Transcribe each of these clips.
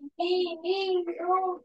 Hey, hey, oh.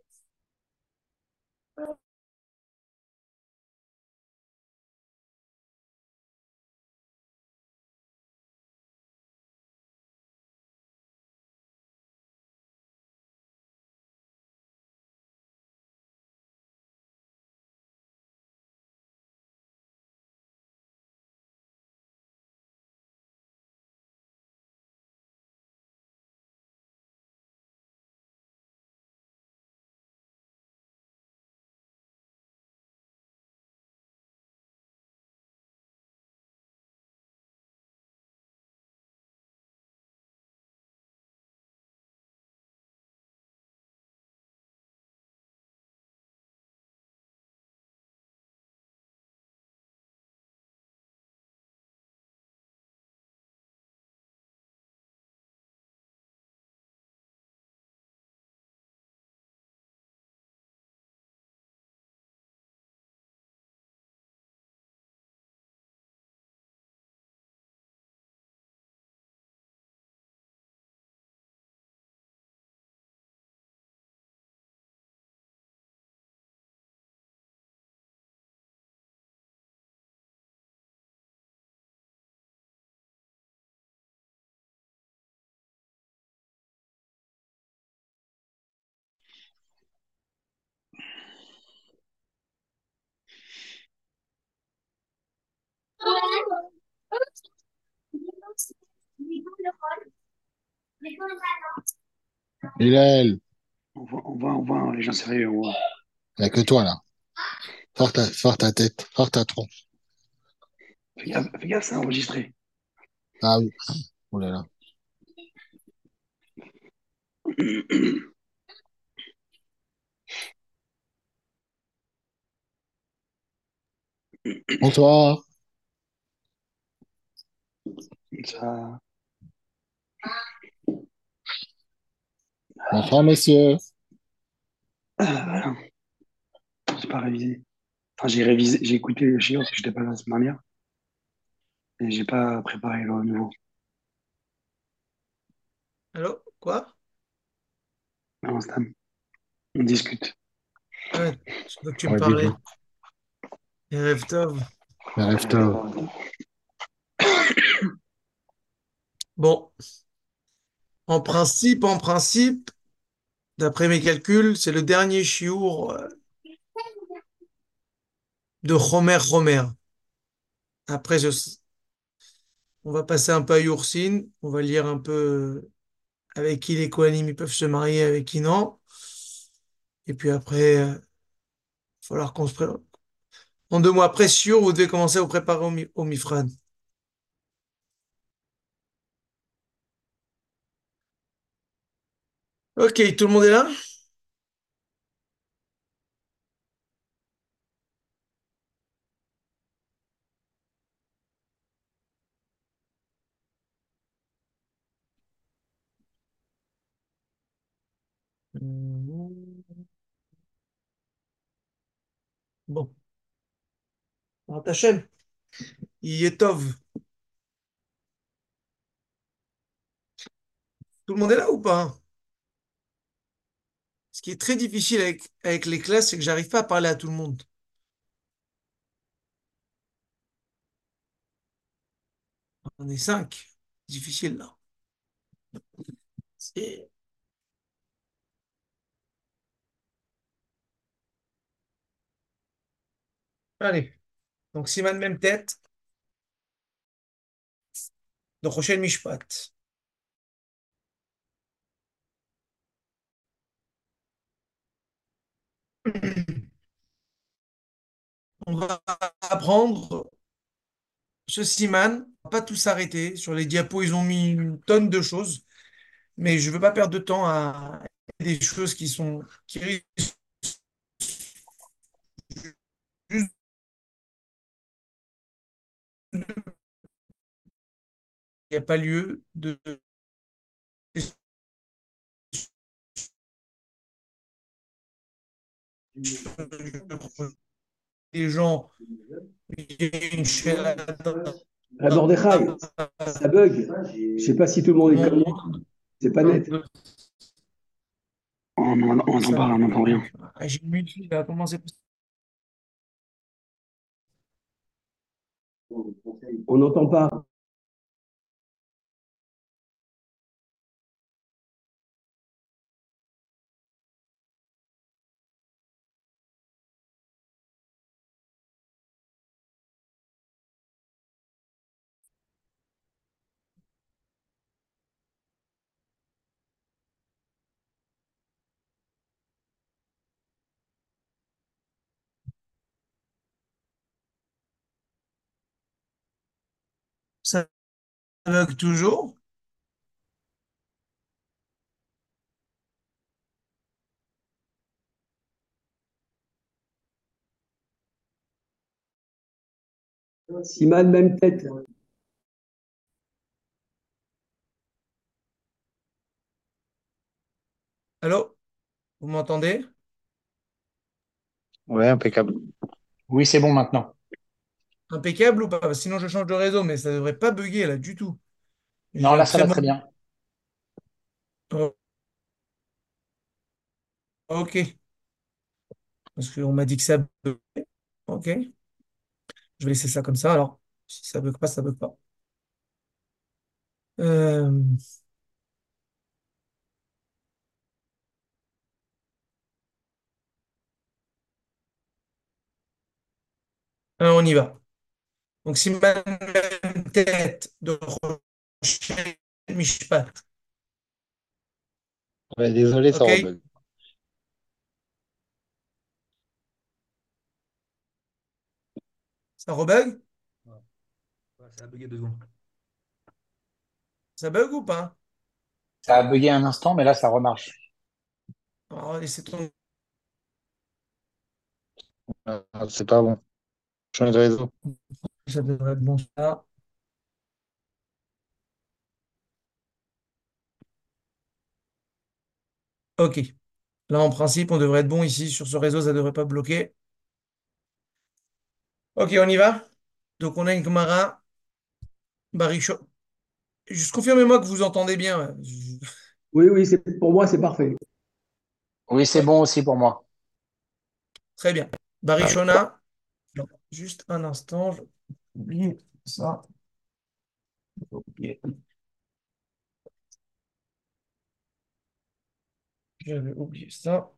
Bilal, On voit, on voit, on voit, les gens sérieux, il n'y a que toi là. Sors ta, sors ta tête, sors ta tronche. Fais gaffe, fais gaffe, c'est enregistré. Ah oui. Oh là là. Bonsoir. Ça... Bonsoir messieurs. Ah, voilà. J'ai pas révisé. Enfin, j'ai révisé, j'ai écouté le chiot parce que j'étais pas là la semaine dernière. Et j'ai pas préparé le nouveau. Allô? Quoi? Non, Stam. On discute. Ah, je veux que tu me Ouais, parlais. rêve Tov. Rêve tov. Bon, en principe, en principe, d'après mes calculs, c'est le dernier chiour euh, de Homer Homer. Après, on va passer un peu à Yoursin. On va lire un peu euh, avec qui les Kohanim peuvent se marier, avec qui non. Et puis après, il va falloir qu'on se prépare. En deux mois après, vous devez commencer à vous préparer au, mi-. Ok, tout le monde est là? Bon. Alors, ta chaîne, Yetov. Tout le monde est là ou pas? Ce qui est très difficile avec, les classes, c'est que j'arrive pas à parler à tout le monde. On est cinq. Difficile là. Allez. Donc, Siman même tête. Donc, prochaine Mishpat. On va apprendre ce Siman. On va pas tout s'arrêter. Sur les diapos, ils ont mis une tonne de choses. Mais je veux pas perdre de temps à des choses qui sont il n'y a pas lieu de les gens Ah, Mordechai, ça bug. Je sais pas si tout le monde est comme moi. C'est pas net. on on- on Ça- pas, on n'entend rien. Ah, J'ai mis une fille là, comment c'est possible On n'entend pas. Ça bug toujours? Siman, même tête. Allô? Vous m'entendez? Ouais, impeccable. Oui, c'est bon maintenant. Impeccable ou pas? Sinon je change de réseau, mais ça devrait pas bugger là du tout. Non, là, ça va bon- très bien. Oh. Ok. Parce qu'on m'a dit que ça buguait. Ok. Je vais laisser ça comme ça alors. Si ça bug pas, ça bug pas. Euh, alors, on y va. Donc si ma même tête de Rocher Mishpat. Ouais, désolé, ça Ok. rebug. Ça rebug? Ça a bugué deux secondes. Ça bug ou pas? Ça a bugué un instant, mais là, ça remarche. Alors, laissez tomber. Ah, c'est pas bon. Change de réseau. Ça devrait être bon ça. Ok. Là, en principe, on devrait être bon ici. Sur ce réseau, ça ne devrait pas bloquer. Ok, on y va. Donc, on a une Gemara. Baricho. Juste confirmez-moi que vous entendez bien. Oui, oui, c'est, pour moi, c'est parfait. Oui, c'est bon aussi pour moi. Très bien. Barichona. Juste un instant. Oublié ça. J'avais oublié ça.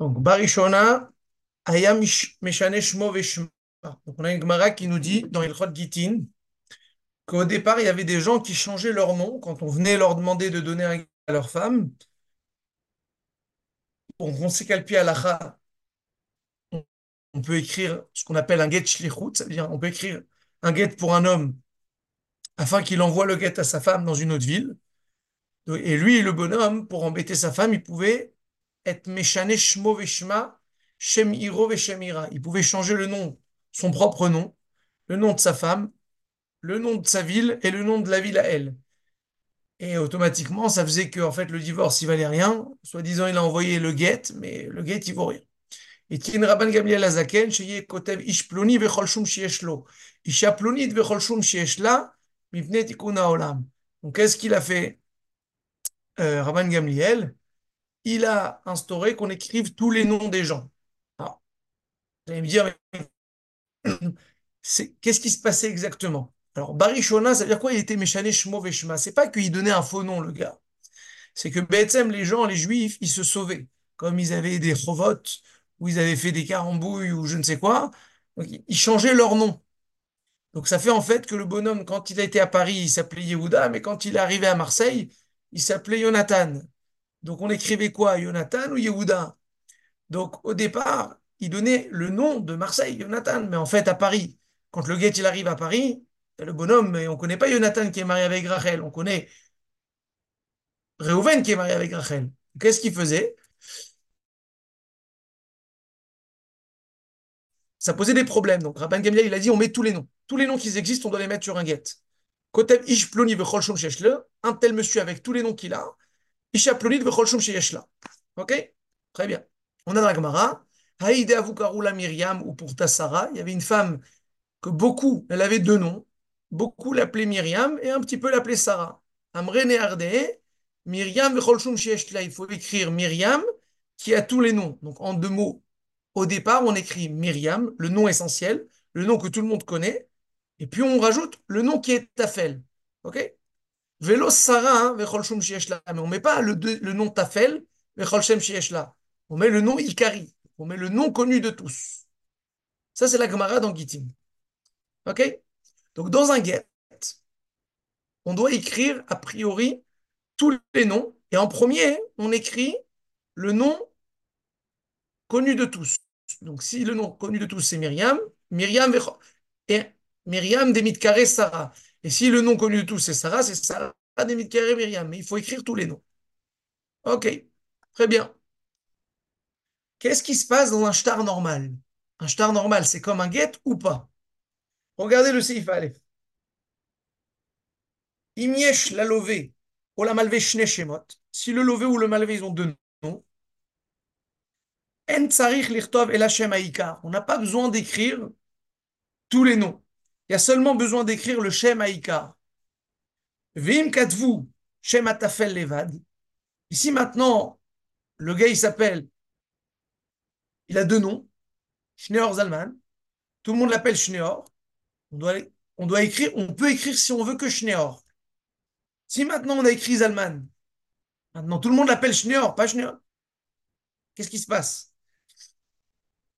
Donc, Barishona, Aya Meshane Shmo. Donc, on a une Gemara qui nous dit dans Ilchot Gitin qu'au départ, il y avait des gens qui changeaient leur nom quand on venait leur demander de donner à leur femme. On sait qu'à Alacha, on on peut écrire ce qu'on appelle un get shlichut, c'est-à-dire on peut écrire un get pour un homme afin qu'il envoie le get à sa femme dans une autre ville. Et lui, le bonhomme, pour embêter sa femme, il pouvait être Meshane Shmo Veshma, Shem Iro Veshem Ira. Il pouvait changer le nom, son propre nom, le nom de sa femme, le nom de sa ville et le nom de la ville à elle. Et automatiquement, ça faisait que en fait, le divorce, il valait rien. Soi-disant, il a envoyé le get, mais le get, il vaut rien. Et Rabban Gamliel Azaken, Kotev Ish Ploni Vechol Shum Sheyesh Lo. Isha Plonit Vechol Shum Sheyesh La, Mipne Tikuna Olam. Donc, qu'est-ce qu'il a fait, euh, Rabban Gamliel? Il a instauré qu'on écrive tous les noms des gens. Alors, vous allez me dire, qu'est-ce qui se passait exactement? Alors, Barishona, ça veut dire quoi? Il était Meshane Shmo Veshma. C'est pas qu'il donnait un faux nom, le gars. C'est que Bethsem, les gens, les juifs, ils se sauvaient. Comme ils avaient des chovot, ou ils avaient fait des carambouilles, ou je ne sais quoi. Ils- changeaient leur nom. Donc, ça fait en fait que le bonhomme, quand il été à Paris, il s'appelait Yehuda, mais quand il est arrivé à Marseille, il s'appelait Jonathan. Donc, on écrivait quoi? Jonathan ou Yehuda? Donc, au départ, il donnait le nom de Marseille, Jonathan, mais en fait, à Paris, quand le guet il arrive à Paris, le bonhomme, mais on ne connaît pas Jonathan qui est marié avec Rachel, on connaît Réhouven qui est marié avec Rachel. Qu'est-ce qu'il faisait? Ça posait des problèmes. Donc, Rabban Gamliel, il a dit on met tous les noms. Tous les noms qui existent, on doit les mettre sur un guet. Kotev Ish Ploni Vechol Shom Sheyesh Le, un tel monsieur avec tous les noms qu'il a, Isha Plonit Vechol Shom Sheyesh La. Ok? Très bien. On a dans la Gemara, Haïde Avukarula Myriam ou pour Tassara, il y avait une femme que beaucoup, elle avait deux noms. Beaucoup l'appelaient Myriam et un petit peu l'appelaient Sarah. Amre Ardeh, Myriam. Il faut écrire Myriam qui a tous les noms. Donc en deux mots. Au départ, on écrit Myriam, le nom essentiel, le nom que tout le monde connaît, et puis on rajoute le nom qui est Tafel. Ok? Velo Sarah, Sheeshla. Mais on ne met pas le, nom Tafel. On met le nom Ikari. On met le nom connu de tous. Ça, c'est la Gemara dans Gittin. OK? Donc, dans un get, on doit écrire a priori tous les noms. Et en premier, on écrit le nom connu de tous. Donc, si le nom connu de tous, c'est Myriam, Myriam et Myriam Demitkare Sarah. Et si le nom connu de tous, c'est Sarah, c'est Sarah Demitkare Myriam. Mais il faut écrire tous les noms. OK, très bien. Qu'est-ce qui se passe dans un shtar normal? Un shtar normal, c'est comme un get ou pas? Regardez le Seif Aleph. Imiesh la lové ou la malvé. Si le lové ou le malvé, ils ont deux noms. En tsarich lichtov el Hashem On n'a pas besoin d'écrire tous les noms. Il y a seulement besoin d'écrire le Shem Haïkar. Vim katvu Shem atafel levad. Ici maintenant, le gars il s'appelle il a deux noms, Schneor Zalman. Tout le monde l'appelle Schneor. On doit, écrire, on peut écrire si on veut que Schneor. Si maintenant on a écrit Zalman, maintenant tout le monde l'appelle Schneor, pas Schneor. Qu'est-ce qui se passe?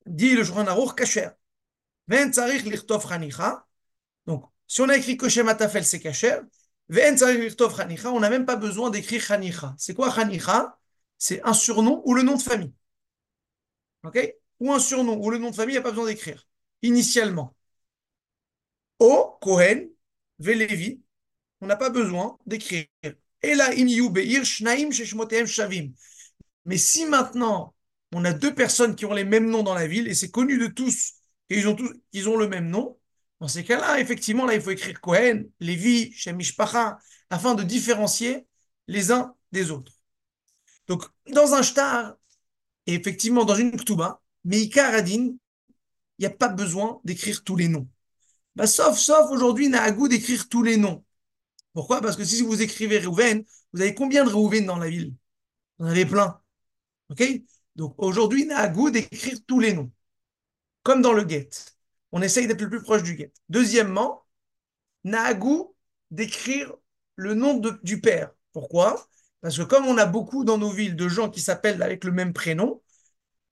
Dit le Shulchan Aruch Kacher. Donc, si on a écrit que Matafel, c'est Kacher. Ven tsarich chanicha, on n'a même pas besoin d'écrire chanicha. C'est quoi chanicha? C'est un surnom ou le nom de famille. OK? Ou un surnom, ou le nom de famille, il n'y a pas besoin d'écrire. Initialement. O, Kohen, Velevi, on n'a pas besoin d'écrire. Shavim. Mais si maintenant, on a deux personnes qui ont les mêmes noms dans la ville, et c'est connu de tous, et ils ont, tous, ils ont le même nom, dans ces cas-là, effectivement, là, il faut écrire Kohen, Lévi, Shemishpacha, afin de différencier les uns des autres. Donc, dans un shtar, et effectivement, dans une Ktuba, mais il n'y a pas besoin d'écrire tous les noms. Bah, sauf, sauf aujourd'hui, Nahagou d'écrire tous les noms. Pourquoi? Parce que si vous écrivez Reuven, vous avez combien de Reuven dans la ville? Vous en avez plein. OK? Donc aujourd'hui, Nahagou d'écrire tous les noms. Comme dans le get. On essaye d'être le plus proche du get. Deuxièmement, Nahagou d'écrire le nom du père. Pourquoi? Parce que comme on a beaucoup dans nos villes de gens qui s'appellent avec le même prénom,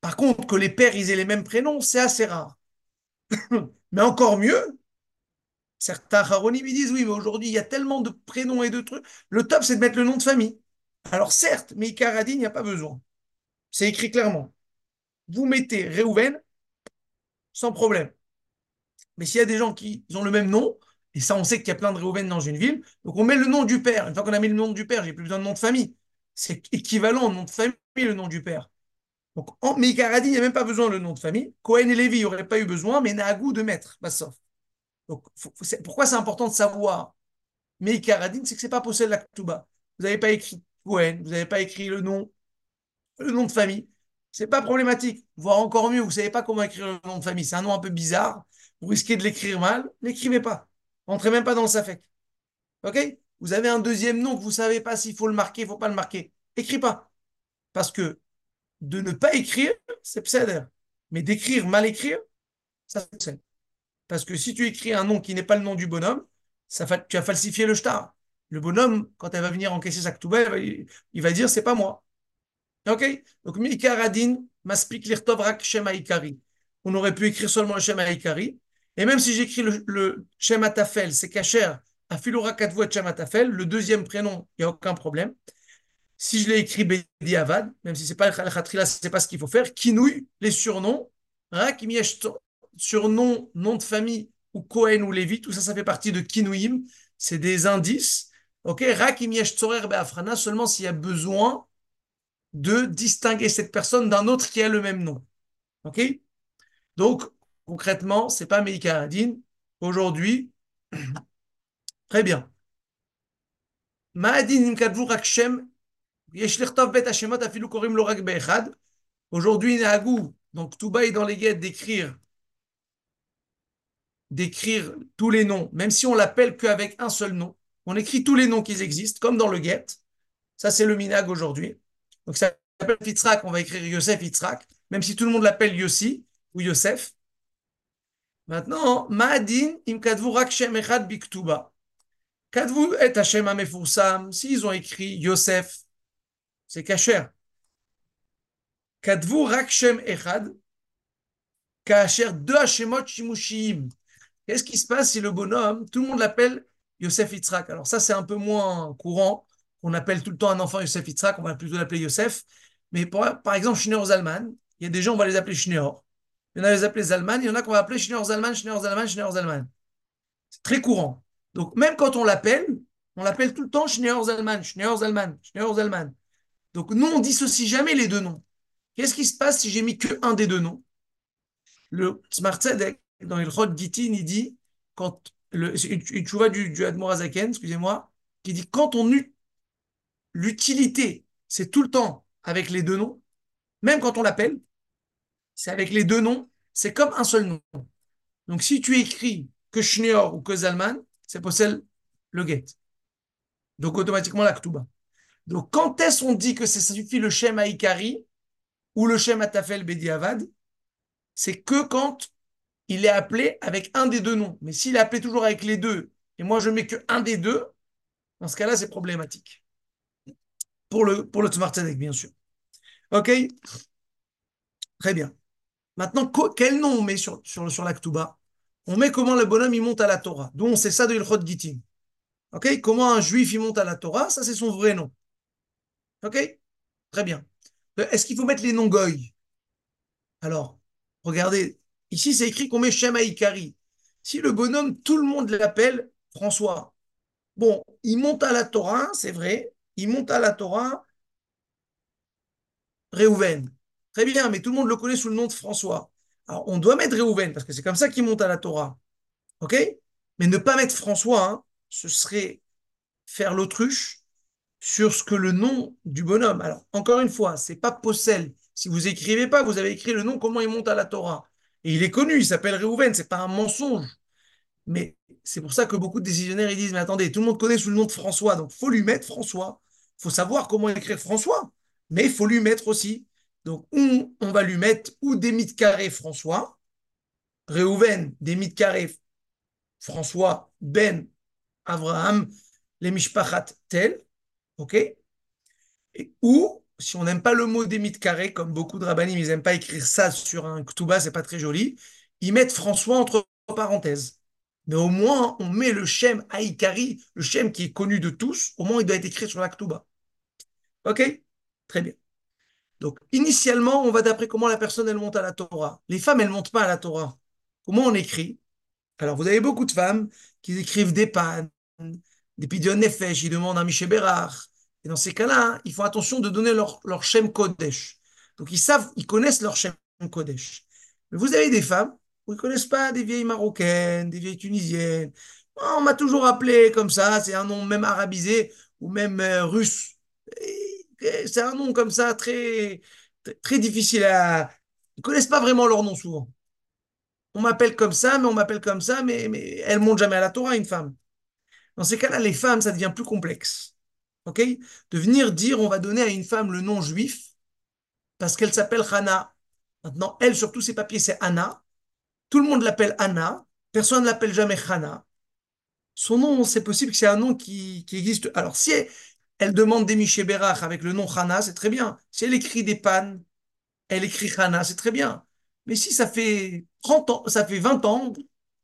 par contre, que les pères aient les mêmes prénoms, c'est assez rare. mais encore mieux, certains Haronim ils disent oui, mais aujourd'hui il y a tellement de prénoms et de trucs. Le top, c'est de mettre le nom de famille. Alors certes, mais n'y a pas besoin. C'est écrit clairement. Vous mettez Reuven sans problème. Mais s'il y a des gens qui ont le même nom, et ça, on sait qu'il y a plein de Réhouven dans une ville. Donc, on met le nom du père. Une fois qu'on a mis le nom du père, j'ai plus besoin de nom de famille. C'est équivalent au nom de famille, le nom du père. Donc, en, mais il n'y a même pas besoin le nom de famille. Cohen et Lévi, il n'y aurait pas eu besoin, mais Nahagou de mettre, sauf. Donc, pourquoi c'est important de savoir? Mais Karadine, c'est que c'est pas possible la Ktouba. Vous n'avez pas écrit Cohen, vous n'avez pas écrit le nom, le nom de famille. C'est pas problématique. Voire encore mieux, vous savez pas comment écrire le nom de famille. C'est un nom un peu bizarre. Vous risquez de l'écrire mal. N'écrivez pas. Entrez même pas dans le Safek. OK? Vous avez un deuxième nom que vous ne savez pas s'il faut le marquer, il ne faut pas le marquer. Écris pas. Parce que de ne pas écrire, c'est pseudo. Mais d'écrire, mal écrire, ça c'est Parce que si tu écris un nom qui n'est pas le nom du bonhomme, tu as falsifié le shtar. Le bonhomme, quand elle va venir encaisser sa ktouba, il, va dire c'est pas moi. Ok? Donc, Mikaradin, Maspik Lirtov Rak Shema. On aurait pu écrire seulement le Shema Ikari, et même si j'écris le, le Tafel, c'est Kacher, le deuxième prénom, il n'y a aucun problème. Si je l'ai écrit Bedi Avad, même si c'est pas le Khatrila, c'est pas ce qu'il faut faire, Kinouï, les surnoms, surnom, nom de famille, ou Cohen ou Lévi, tout ça, ça fait partie de Kinouïm, c'est des indices. Ok, Be'afrana, seulement s'il y a besoin de distinguer cette personne d'un autre qui a le même nom. Ok? Donc, Concrètement, c'est pas Meika Adin. Aujourd'hui, très bien. Ma'adin nimkadvu rakshem, yesh bet hashemot afilu korim lo rak be'echad. Aujourd'hui, Nahagou, donc tout est dans les guettes d'écrire d'écrire tous les noms, même si on l'appelle qu'avec un seul nom. On écrit tous les noms qui existent, comme dans le get. Ça, c'est le minag aujourd'hui. Donc, ça s'appelle Fitzrak, on va écrire Yosef Fitzrak, même si tout le monde l'appelle Yossi ou Yosef. Maintenant, Ma'adin im kadvu rak shem echad biktuba. Kadvu et Hashem amefursam. S'ils ont écrit Yosef, c'est kacher. Kadvu rak shem echad. Kacher deux Hashemot shimushim. Qu'est-ce qui se passe si le bonhomme, tout le monde l'appelle Yosef Yitzhak? Alors ça, c'est un peu moins courant. On appelle tout le temps un enfant Yosef Yitzhak, on va plutôt l'appeler Yosef. Mais par exemple, Schneor Zalman, il y a des gens, on va les appeler Schneor. Il y en a qui les appeler Zalman, il y en a qu'on va appeler Schneor Zalman, Schneor Zalman, Schneor Zalman. C'est très courant. Donc même quand on l'appelle, on l'appelle tout le temps Schneor Zalman, Schneor Zalman, Schneor Zalman. Donc nous, on dissocie jamais les deux noms. Qu'est-ce qui se passe si j'ai mis que un des deux noms? Le Smart Tzedek, dans le Chod il dit, quand le, une chouva du, du Admorazaken, excusez-moi, qui dit quand on eut l'utilité, c'est tout le temps avec les deux noms, même quand on l'appelle, c'est avec les deux noms, c'est comme un seul nom. Donc si tu écris que Schneor ou que Zalman, c'est possède le get. Donc automatiquement la Ktuba. Donc quand est-ce qu'on dit que ça suffit le Shem Aikari ou le Shem Atafel Bediavad C'est que quand il est appelé avec un des deux noms. Mais s'il est appelé toujours avec les deux, et moi je mets que un des deux, dans ce cas-là, c'est problématique. Pour le, pour le bien sûr. OK? Très bien. Maintenant, quel nom on met sur, sur, sur On met comment le bonhomme il monte à la Torah. D'où on sait ça de Ilchot Gitin. OK? Comment un juif il monte à la Torah? Ça, c'est son vrai nom. OK? Très bien. Est-ce qu'il faut mettre les noms goy? Alors, regardez, Ici, c'est écrit qu'on met Shema Ikari. Si le bonhomme, tout le monde l'appelle François. Bon, il monte à la Torah, c'est vrai. Il monte à la Torah, Réhouven. Très bien, mais tout le monde le connaît sous le nom de François. Alors, on doit mettre Réhouven, parce que c'est comme ça qu'il monte à la Torah. OK? Mais ne pas mettre François, hein, ce serait faire l'autruche sur ce que le nom du bonhomme. Alors, encore une fois, c'est pas Possel. Si vous écrivez pas, vous avez écrit le nom, comment il monte à la Torah? Et il est connu, il s'appelle Réhouven, c'est pas un mensonge. Mais c'est pour ça que beaucoup de décisionnaires ils disent Mais attendez, tout le monde connaît sous le nom de François, donc faut lui mettre François. Il faut savoir comment écrire François, mais il faut lui mettre aussi. Donc, on, on va lui mettre ou des François, Réhouven, des François, Ben, Abraham, les Mishpachat tel, ok? Ou si on n'aime pas le mot d'émite carré, comme beaucoup de rabbinim, ils n'aiment pas écrire ça sur un ktuba, c'est pas très joli, ils mettent François entre parenthèses. Mais au moins, on met le shem Aïkari, le shem qui est connu de tous, au moins il doit être écrit sur la ktuba. Ok? Très bien. Donc, initialement, on va d'après comment la personne, elle monte à la Torah. Les femmes, elles ne montent pas à la Torah. Comment on écrit? Alors, vous avez beaucoup de femmes qui écrivent des pannes, des pidion nefesh, ils demandent un Miché et dans ces cas-là, ils font attention de donner leur, leur Shem Kodesh. Donc ils savent, ils connaissent leur Shem Kodesh. Mais vous avez des femmes où ils ne connaissent pas des vieilles marocaines, des vieilles tunisiennes. On m'a toujours appelé comme ça, c'est un nom même arabisé ou même euh, russe. C'est un nom comme ça très, très, difficile à. Ils ne connaissent pas vraiment leur nom souvent. On m'appelle comme ça, mais on m'appelle comme ça, mais, mais elle monte jamais à la Torah, une femme. Dans ces cas-là, les femmes, ça devient plus complexe ok? De venir dire on va donner à une femme le nom juif parce qu'elle s'appelle Hana. Maintenant, elle, sur tous ses papiers, c'est Anna. Tout le monde l'appelle Anna. Personne ne l'appelle jamais Hana. Son nom, c'est possible que c'est un nom qui, existe. Alors, si elle, demande des Berach avec le nom Hana, c'est très bien. Si elle écrit des pannes, elle écrit Hana, c'est très bien. Mais si ça fait 30 ans, ça fait 20 ans,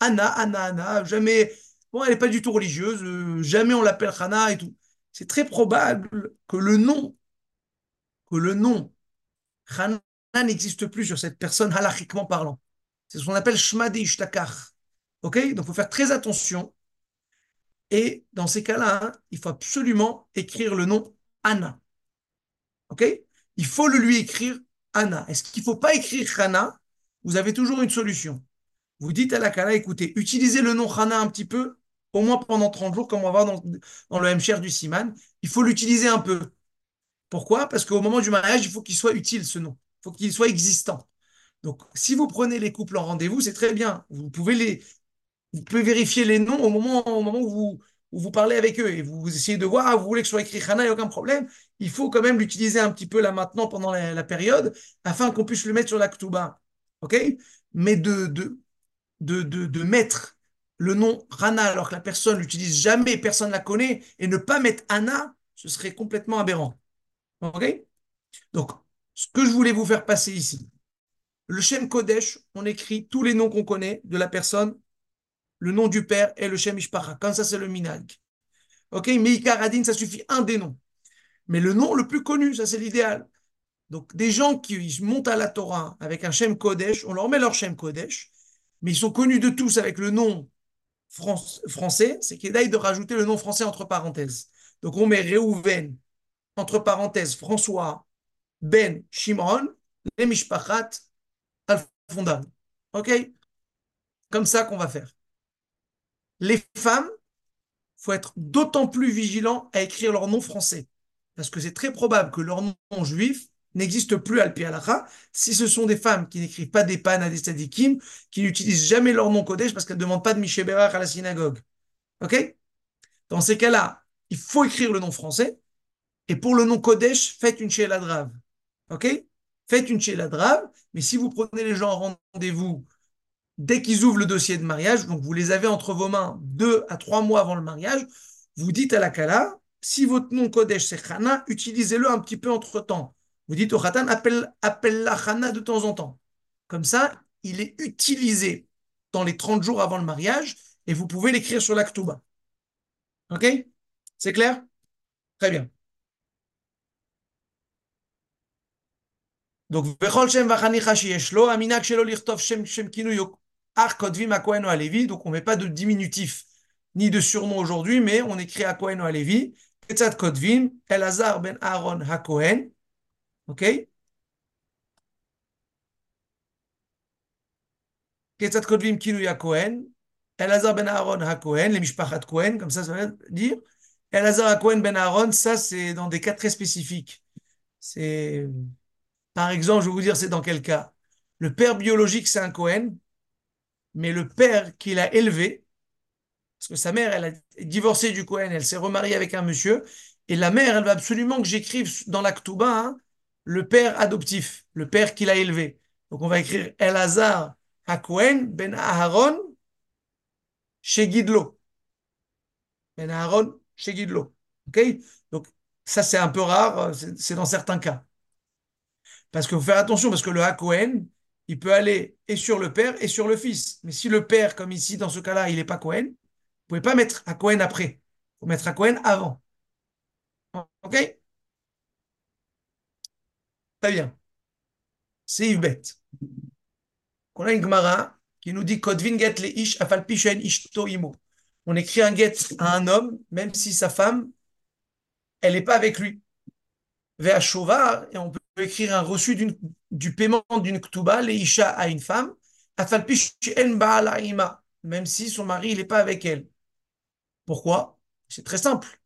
Anna, Anna, Anna, jamais, bon, elle n'est pas du tout religieuse, euh, jamais on l'appelle Hana et tout c'est très probable que le nom, que le nom Hana n'existe plus sur cette personne halachiquement parlant. C'est ce qu'on appelle Shmade Ishtakar. Ok? Donc il faut faire très attention. Et dans ces cas-là, hein, il faut absolument écrire le nom Anna. Ok? Il faut le lui écrire Anna. Est-ce qu'il ne faut pas écrire Hana? Vous avez toujours une solution. Vous dites à la Kala, écoutez, utilisez le nom Hana un petit peu au moins pendant 30 jours, comme on va voir dans, dans le M-Share du Siman, il faut l'utiliser un peu. Pourquoi? Parce qu'au moment du mariage, il faut qu'il soit utile, ce nom. Il faut qu'il soit existant. Donc, si vous prenez les couples en rendez-vous, c'est très bien. Vous pouvez les, vérifier les noms au moment, où, vous, parlez avec eux et vous essayez de voir, ah, vous voulez que ce soit écrit Hana, il n'y a aucun problème. Il faut quand même l'utiliser un petit peu là maintenant pendant la, période afin qu'on puisse le mettre sur la Ktuba. OK? Mais de, de mettre le nom Rana alors que la personne l'utilise jamais, personne ne la connaît, et ne pas mettre Anna, ce serait complètement aberrant. OK? Donc, ce que je voulais vous faire passer ici, le Shem Kodesh, on écrit tous les noms qu'on connaît de la personne, le nom du père et le Shem Ishpacha. Comme ça, c'est le Minag. OK? Mais ça suffit un des noms. Mais le nom le plus connu, ça c'est l'idéal. Donc, des gens qui montent à la Torah avec un Shem Kodesh, on leur met leur Shem Kodesh, mais ils sont connus de tous avec le nom français, c'est qu'il aille de rajouter le nom français entre parenthèses. Donc, on met Reuven, entre parenthèses, François, Ben, Shimon, les Mishpachat, Al-Fondan. OK? Comme ça qu'on va faire. Les femmes, faut être d'autant plus vigilant à écrire leur nom français. Parce que c'est très probable que leur nom juif n'existe plus à l'Alpi si ce sont des femmes qui n'écrivent pas des pannes à des sadikim, qui n'utilisent jamais leur nom Kodesh parce qu'elles ne demandent pas de Mishéberach à la synagogue. OK? Dans ces cas-là, il faut écrire le nom français. Et pour le nom Kodesh, faites une Sheladrave. OK? Faites une Sheladrave. Mais si vous prenez les gens en rendez-vous dès qu'ils ouvrent le dossier de mariage, donc vous les avez entre vos mains deux à trois mois avant le mariage, vous dites à la Kala, si votre nom Kodesh c'est Khana, utilisez-le un petit peu entre temps. Vous dites au Khatan, appelle, appelle la Khana de temps en temps. Comme ça, il est utilisé dans les 30 jours avant le mariage et vous pouvez l'écrire sur l'Aktuba. Ok? C'est clair? Très bien. Donc, donc on ne met pas de diminutif ni de surnom aujourd'hui, mais on écrit à Kohen ou à Lévi. Ketzat Kodvim, Elazar ben Aaron HaKohen. Ok? Ketzat Kodvim Kinuya Kohen. Elazar ben Aaron Kohen, comme ça ça veut. Elazar ben Aaron, ça c'est dans des cas très spécifiques. C'est. Par exemple, je vais vous dire c'est dans quel cas. Le père biologique, c'est un Kohen, mais le père qu'il a élevé, parce que sa mère, elle a divorcé du Cohen, elle s'est remariée avec un monsieur, et la mère, elle va absolument que j'écrive dans l'Aktuba hein, le père adoptif, le père qui l'a élevé. Donc on va écrire Elazar à Cohen, Ben Aharon, chez Guidlo. Ben Aharon, chez Guidlo. OK? Donc ça, c'est un peu rare, c'est dans certains cas. Parce qu'il faut faire attention, parce que le Hakohen, il peut aller et sur le père et sur le fils. Mais si le père, comme ici, dans ce cas-là, il n'est pas Cohen, vous ne pouvez pas mettre à Cohen après. Faut mettre à Cohen avant. OK? Très bien. C'est Bête. On a une Gemara qui nous dit Kodvin get le ish afalpishen ishto imo. On écrit un get à un homme, même si sa femme, elle n'est pas avec lui. Vers Shovar, et on peut écrire un reçu du paiement d'une ktuba, les isha à une femme, même si son mari n'est pas avec elle. Pourquoi? C'est très simple.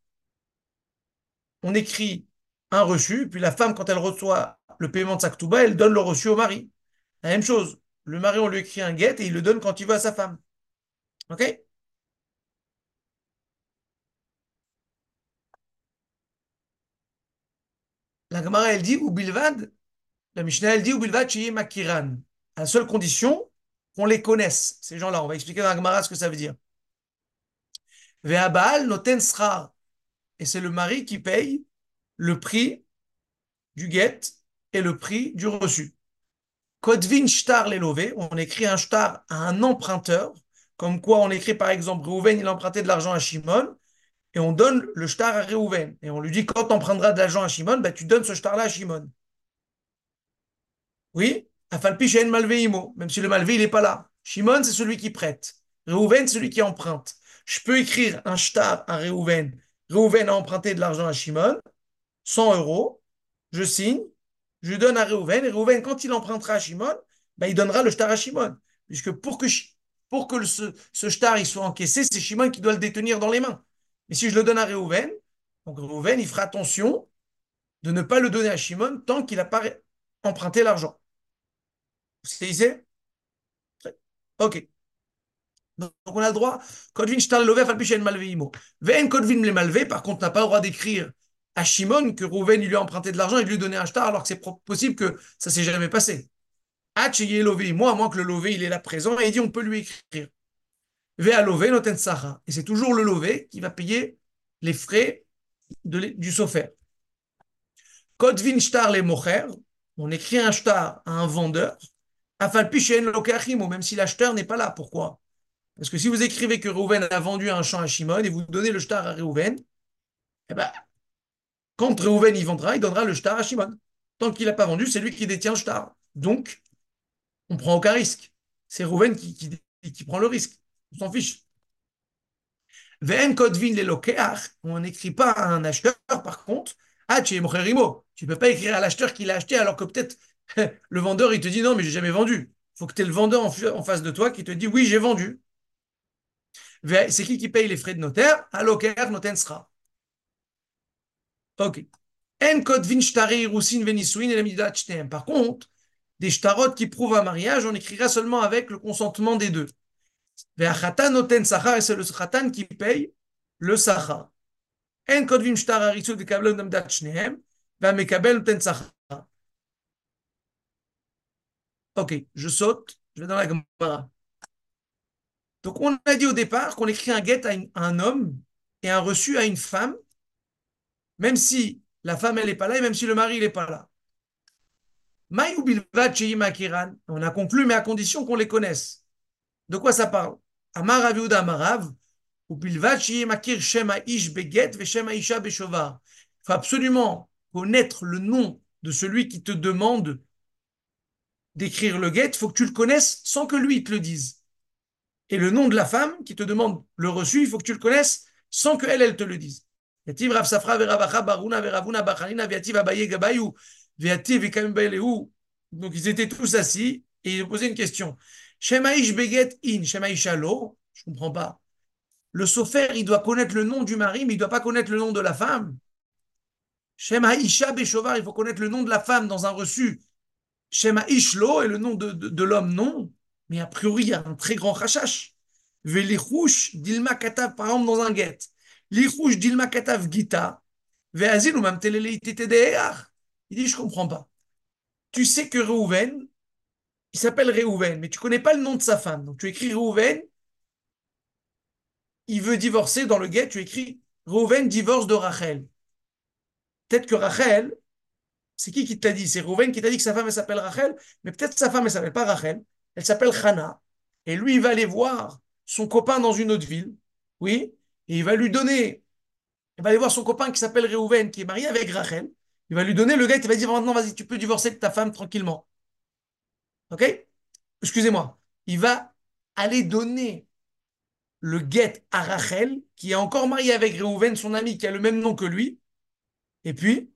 On écrit un reçu, puis la femme, quand elle reçoit le paiement de sa ktuba, elle donne le reçu au mari. La même chose. Le mari, on lui écrit un guet et il le donne quand il veut à sa femme. OK? La Gemara, elle dit, ou bilvad, la Mishnah, elle dit, ou bilvad makiran. À la seule condition qu'on les connaisse, ces gens-là. On va expliquer dans la Gemara ce que ça veut dire. Ve'abal noten srar. Et c'est le mari qui paye le prix du guet le prix du reçu. Kodvin shtar lelové, on écrit un shtar à un emprunteur, comme quoi on écrit par exemple, Reuven, il a emprunté de l'argent à Shimon, et on donne le shtar à Reuven. Et on lui dit, quand tu emprunteras de l'argent à Shimon, ben, tu donnes ce shtar-là à Shimon. Oui? Afalpichen malveimo, même si le malvé, il n'est pas là. Shimon, c'est celui qui prête. Reuven, c'est celui qui emprunte. Je peux écrire un shtar à Reuven. Reuven a emprunté de l'argent à Shimon, 100 euros. Je signe, je donne à Reuven. Et Reuven, quand il empruntera à Shimon, ben, il donnera le shtar à Shimon. Puisque pour que, pour que ce, ce il soit encaissé, c'est Shimon qui doit le détenir dans les mains. Mais si je le donne à Reuven, donc Reuven, il fera attention de ne pas le donner à Shimon tant qu'il n'a pas emprunté l'argent. C'est ici Ok. Donc on a le droit, Kodvin shtar love falpichen malve imo. Ven Kodvin le malve, par contre, n'a pas le droit d'écrire à Shimon que Rouven lui a emprunté de l'argent et lui donner un shtar alors que c'est possible que ça s'est jamais passé. Hachi lové, moi, à moins que le lové il est là présent et il dit on peut lui écrire. Ve à lové noten sacha. Et c'est toujours le lové qui va payer les frais du sofer. Kodvin shtar le mocher, on écrit un shtar à un vendeur, afalpichen lokachimo, même si l'acheteur n'est pas là. Pourquoi? Parce que si vous écrivez que Reuven a vendu un champ à Shimon et vous donnez le shtar à Reuven, eh ben, quand Reuven y vendra, il donnera le shtar à Shimon. Tant qu'il n'a pas vendu, c'est lui qui détient le shtar. Donc, on prend aucun risque. C'est Reuven qui, prend le risque. On s'en fiche. On n'écrit pas à un acheteur, par contre, ah, tu es Mocherimo. Tu ne peux pas écrire à l'acheteur qu'il a acheté alors que peut-être le vendeur, il te dit non, mais j'ai jamais vendu. Il faut que tu aies le vendeur en, face de toi qui te dit oui, j'ai vendu. C'est qui qui paye les frais de notaire? Aloker noten sera. Ok. Par contre, des shtarot qui prouvent un mariage, on écrira seulement avec le consentement des deux. Et c'est le khatan qui paye le sachar. En kodvim shtar haritzut v'kabel namdat shnehem, v'amekabel noten sachar. Ok, je saute, je vais dans la Gemara. Donc, on a dit au départ qu'on écrit un guet à, un homme et un reçu à une femme, même si la femme, elle n'est pas là et même si le mari, n'est pas là. On a conclu, mais à condition qu'on les connaisse. De quoi ça parle? Amar Amarav, il faut absolument connaître le nom de celui qui te demande d'écrire le guet, il faut que tu le connaisses sans que lui te le dise. Et le nom de la femme qui te demande le reçu, il faut que tu le connaisses sans qu'elle, elle te le dise. Donc ils étaient tous assis et ils posaient une question. Shemaïsh beget in, Shemaïsh alo, je comprends pas. Le sofer, il doit connaître le nom du mari, mais il ne doit pas connaître le nom de la femme. Shemaïsha beshovar, il faut connaître le nom de la femme dans un reçu Shema Ishlo est le nom de, de, de l'homme, non. Mais a priori, il y a un très grand rachash. Velichouch dilma katav, par exemple, dans un guet. Lichouch dilma katav gita. Veazil ou même Il dit, je comprends pas. Tu sais que Reuven, il s'appelle Reuven, mais tu connais pas le nom de sa femme. Donc tu écris Reuven, il veut divorcer dans le guet, tu écris Reuven divorce de Rachel. Peut-être que Rachel, c'est qui qui t'a dit? C'est Rouven qui t'a dit que sa femme s'appelle Rachel, mais peut-être sa femme elle s'appelle pas Rachel, elle s'appelle Hana. Et lui, il va aller voir son copain dans une autre ville, oui, et il va lui donner, il va aller voir son copain qui s'appelle Réhouven, qui est marié avec Rachel. Il va lui donner le gars, il va dire maintenant, vas-y, tu peux divorcer de ta femme tranquillement. Ok? Excusez-moi. Il va aller donner le guet à Rachel, qui est encore marié avec Réhouven, son ami, qui a le même nom que lui. Et puis,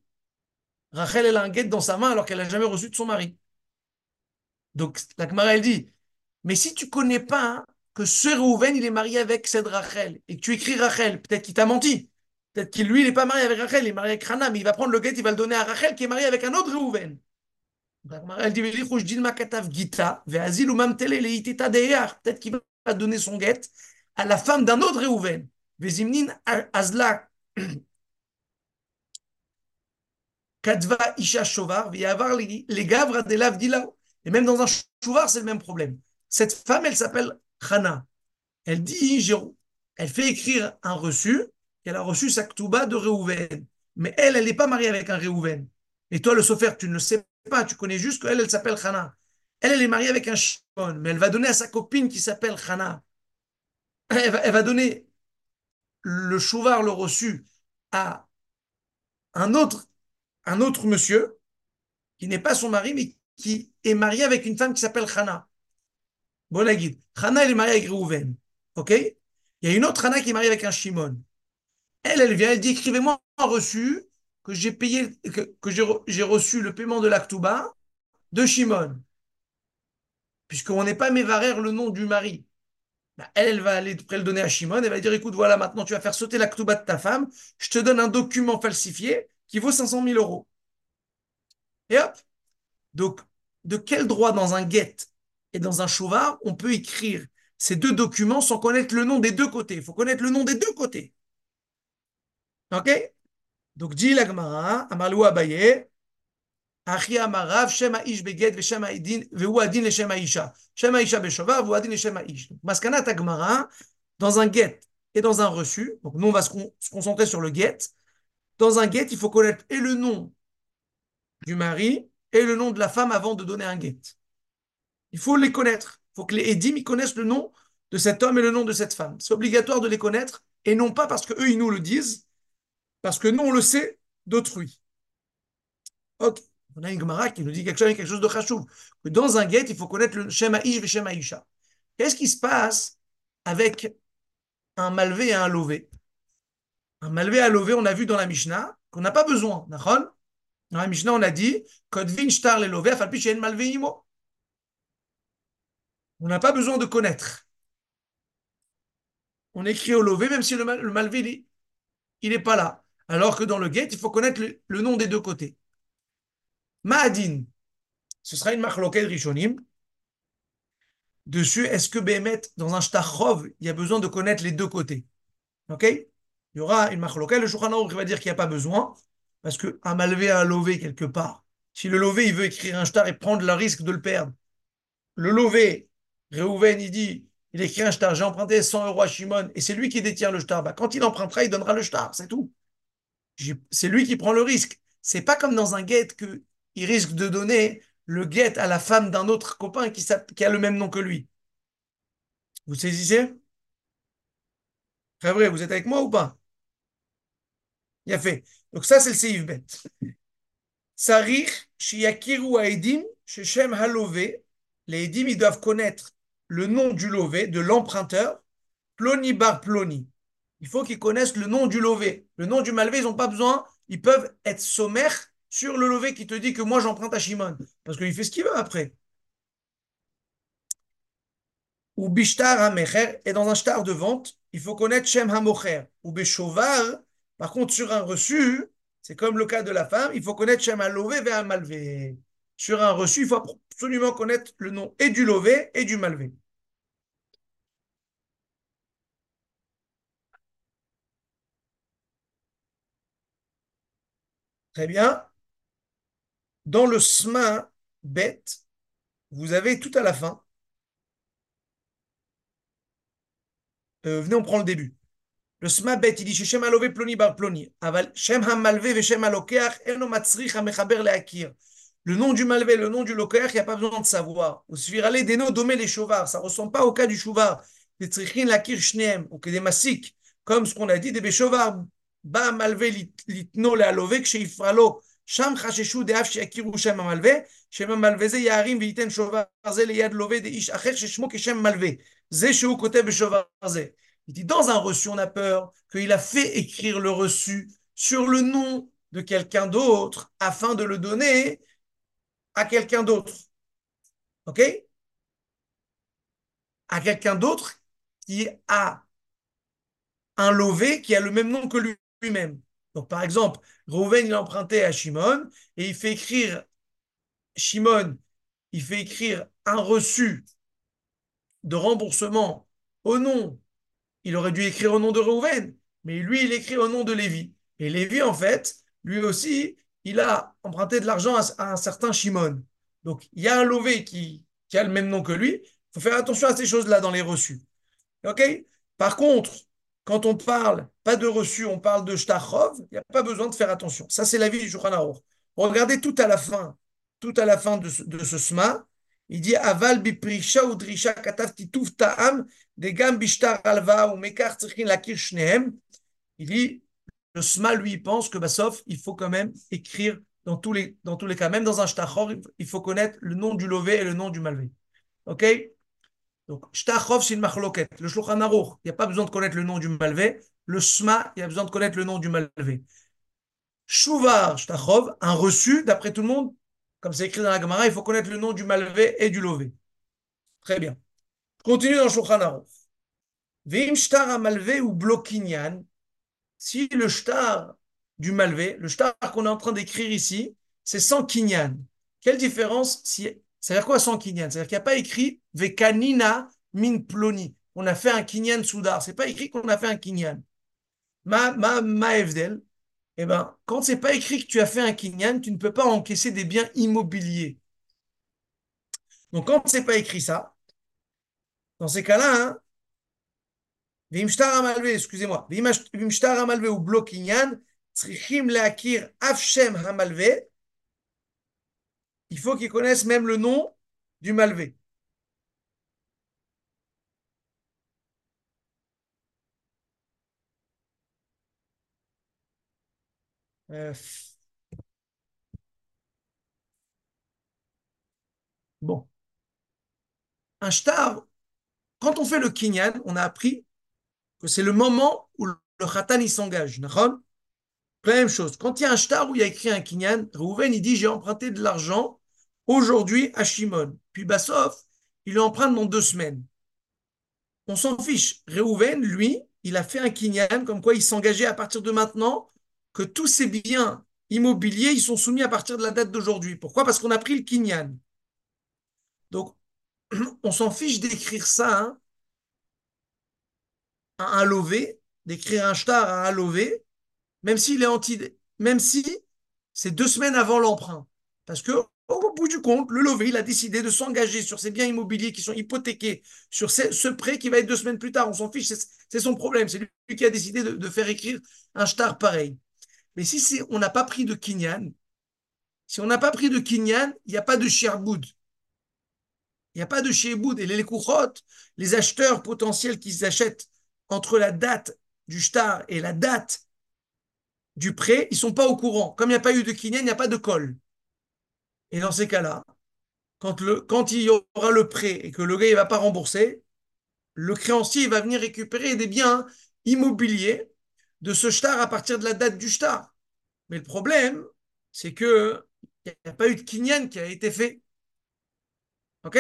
Rachel, elle a un guet dans sa main alors qu'elle n'a jamais reçu de son mari. Donc, la Gemara, elle dit, mais si tu connais pas hein, que ce Réhouven, il est marié avec cette Rachel, et que tu écris Rachel, peut-être qu'il t'a menti. Peut-être qu'il, lui, il n'est pas marié avec Rachel, il est marié avec Rana, mais il va prendre le guet, il va le donner à Rachel, qui est marié avec un autre Réhouven. Elle dit, peut-être qu'il va donner son guet à la femme d'un autre Réhouven. Vezimnin Azla Kadva Isha Shovar, les Gavra de. Et même dans un Shovar, c'est le même problème. Cette femme, elle s'appelle Hana. Elle dit, elle fait écrire un reçu, et elle a reçu sa Ktuba de Réhouven. Mais elle, elle n'est pas mariée avec un Réhouven. Et toi, le Sofer, tu ne le sais pas, tu connais juste qu'elle, elle s'appelle Hana. Elle, elle est mariée avec un Shimon, mais elle va donner à sa copine qui s'appelle Hana. Elle va, donner le Shovar, le reçu, à un autre un autre monsieur qui n'est pas son mari, mais qui est marié avec une femme qui s'appelle Hana. Bon, la guide. Hana, elle est mariée avec Reuven. OK? Il y a une autre Hana qui est mariée avec un Shimon. Elle, elle vient, elle dit écrivez-moi un reçu que j'ai payé, que, j'ai reçu le paiement de l'Aktuba de Shimon. Puisqu'on n'est pas mévarer le nom du mari. Ben, elle, elle va aller le donner à Shimon, elle va dire écoute, voilà, maintenant tu vas faire sauter l'Aktuba de ta femme, je te donne un document falsifié, qui vaut 500 000 euros. Et hop. Donc, de quel droit dans un guet et dans un chouva on peut écrire ces deux documents sans connaître le nom des deux côtés. Il faut connaître le nom des deux côtés. Ok? Donc, dit la Gemara, Amarlou Abaye, Achi Amarav, Shema Ish Beged, Veshema Adin le Shema Isha. Shema Isha Beshovar, Vehu Adin le Shema Ish. Maskanat Agmara, dans un get et dans un reçu, donc nous on va se, con- se concentrer sur le get. Dans un get, il faut connaître et le nom du mari et le nom de la femme avant de donner un get. Il faut les connaître. Il faut que les ils connaissent le nom de cet homme et le nom de cette femme. C'est obligatoire de les connaître et non pas parce qu'eux, ils nous le disent, parce que nous, on le sait d'autrui. Ok. On a une Gemara qui nous dit quelque chose, quelque chose de chachouv. Que dans un get, il faut connaître le Shema Ish et Shema Isha. Qu'est-ce qui se passe avec un malvé et un lové? Un malvé et un lové, on a vu dans la Mishnah qu'on n'a pas besoin. Dans la Mishnah, on a dit Kodvin shtar le lové, she'en malvé imo. On n'a pas besoin de connaître. On écrit au lové, même si le, mal- le malvé, il n'est pas là. Alors que dans le get, il faut connaître le, nom des deux côtés. Ma'adin, ce sera une machloket rishonim. Dessus, est-ce que Béhémet, dans un shtachov, il y a besoin de connaître les deux côtés? Ok? Il y aura une machloket. Le Shulchan va dire qu'il n'y a pas besoin, parce qu'un malvé a un lové quelque part. Si le lové, il veut écrire un shtar et prendre le risque de le perdre, le lové, Réhouven, il dit, il écrit un shtar, j'ai emprunté 100 euros à Shimon, et c'est lui qui détient le shtar. Bah, quand il empruntera, il donnera le shtar, c'est tout. C'est lui qui prend le risque. C'est pas comme dans un guet que il risque de donner le guet à la femme d'un autre copain qui, a le même nom que lui. Vous saisissez? Très vrai, vous êtes avec moi ou pas? Il a fait. Donc ça, c'est le seif bet. Haedim, sheshem halové. Les edim, ils doivent connaître le nom du lové, de l'emprunteur, ploni bar ploni. Il faut qu'ils connaissent le nom du lové. Le nom du malvé, ils n'ont pas besoin. Ils peuvent être sommaires sur le lové qui te dit que moi j'emprunte à Shimon. Parce qu'il fait ce qu'il veut après. Ou bishtar hamecher. Et dans un shtar de vente, il faut connaître Shem hamocher. Ou beshovar. Par contre, sur un reçu, c'est comme le cas de la femme, il faut connaître Shem halové ve malvé. Sur un reçu, il faut absolument connaître le nom et du lové et du malvé. Très bien. Dans le sma bête, vous avez tout à la fin. Euh, venez, on prend le début. Le sma bête, il dit Shem alové ploni bar ploni. Aval Shem hamalvé ve Shem alokeach eno matzrich hamechaber leakir. Le nom du malvé, le nom du lokeach, il n'y a pas besoin de savoir. Ou suffira les dénos domé les chauvards. Ça ne ressemble pas au cas du chouvar. Des trichin lakir shneem, ou que des massik. Comme ce qu'on a dit, des béchauvards. Ba malvé litno le alové, chez ifralo. שם חששו דאף שיכירו שם המלווה, שם המלווה זה יערים וייתן שובר זה ליד לווה דאיש אחר ששמו כשם מלווה. זה שהוא כותב בשובר זה. Il dit, dans un reçu, on a peur qu'il a fait écrire le reçu sur le nom de quelqu'un d'autre afin de le donner à quelqu'un d'autre. OK À quelqu'un d'autre qui a un lové qui a le même nom que lui-même. Donc, par exemple, Rouven, il a emprunté à Shimon et il fait écrire, Shimon, il fait écrire un reçu de remboursement au nom, il aurait dû écrire au nom de Rouven, mais lui, il écrit au nom de Lévi. Et Lévi, en fait, lui aussi, il a emprunté de l'argent à, à un certain Shimon. Donc, il y a un lové qui, qui a le même nom que lui. Il faut faire attention à ces choses-là dans les reçus. OK? Par contre, quand on parle pas de reçu, on parle de shtachov, il n'y a pas besoin de faire attention. Ça, c'est l'avis du Shulchan. Regardez tout à la fin, tout à la fin de ce, sma, il dit aval biprisha ou drisha katav tituv ta'am de gam bishtar alva ou mekar tzrichin lakir. Il dit le sma lui il pense que bah, sauf il faut quand même écrire dans tous les dans tous les cas, même dans un shtachov, il faut connaître le nom du lové et le nom du malvé. Ok? Donc, Shtachov, c'est une machloket. Le Shulchan il n'y a pas besoin de connaître le nom du malvé. Le Shma, il y a besoin de connaître le nom du malvé. Shuvar, Shtachov, un reçu, d'après tout le monde, comme c'est écrit dans la Gemara, il faut connaître le nom du malvé et du lové. Très bien. Continue dans Shulchan Aruch. Veim shtar malvé ou blokinyan. Si le shtar du malvé, le shtar qu'on est en train d'écrire ici, c'est sans kinyan. Quelle différence si ça veut dire quoi sans kinyan? C'est-à-dire qu'il n'y a pas écrit Vekanina min ploni. On a fait un kinyan soudar. C'est pas écrit qu'on a fait un kinyan. Ma, ma, ma evdel. Eh ben, quand c'est pas écrit que tu as fait un kinyan, tu ne peux pas encaisser des biens immobiliers. Donc, quand c'est pas écrit ça, dans ces cas-là, hein, excusez-moi, ou Afshem il faut qu'ils connaissent même le nom du malvé. Euh, Bon. Un shtar, quand on fait le kinyan, on a appris que c'est le moment où le khatan s'engage. La même chose. Quand il y a un shtar où il y a écrit un kinyan, Rouven il dit j'ai emprunté de l'argent aujourd'hui à Shimon. Puis Bassof, il le emprunte dans deux semaines. On s'en fiche. Reuven, lui, il a fait un kinyan comme quoi il s'engageait à partir de maintenant que tous ses biens immobiliers, ils sont soumis à partir de la date d'aujourd'hui. Pourquoi? Parce qu'on a pris le kinyan. Donc, on s'en fiche d'écrire ça hein, à un lové, d'écrire un shtar à un lové, même s'il est anti, même si c'est deux semaines avant l'emprunt. Parce que au bout du compte, le lové, il a décidé de s'engager sur ces biens immobiliers qui sont hypothéqués, sur ce, prêt qui va être deux semaines plus tard. On s'en fiche, c'est son problème. C'est lui qui a décidé de, faire écrire un shtar pareil. Mais si on n'a pas pris de kinyan, si on n'a pas pris de kinyan, il n'y a pas de sherboud. Il n'y a pas de shieboud. Et les kouchot, les acheteurs potentiels qui achètent entre la date du shtar et la date du prêt, ils ne sont pas au courant. Comme il n'y a pas eu de kinyan, il n'y a pas de col. Et dans ces cas-là, quand, quand il y aura le prêt et que le gars ne va pas rembourser, le créancier va venir récupérer des biens immobiliers de ce shtar à partir de la date du shtar. Mais le problème, c'est que il n'y a pas eu de kinyan qui a été fait. OK?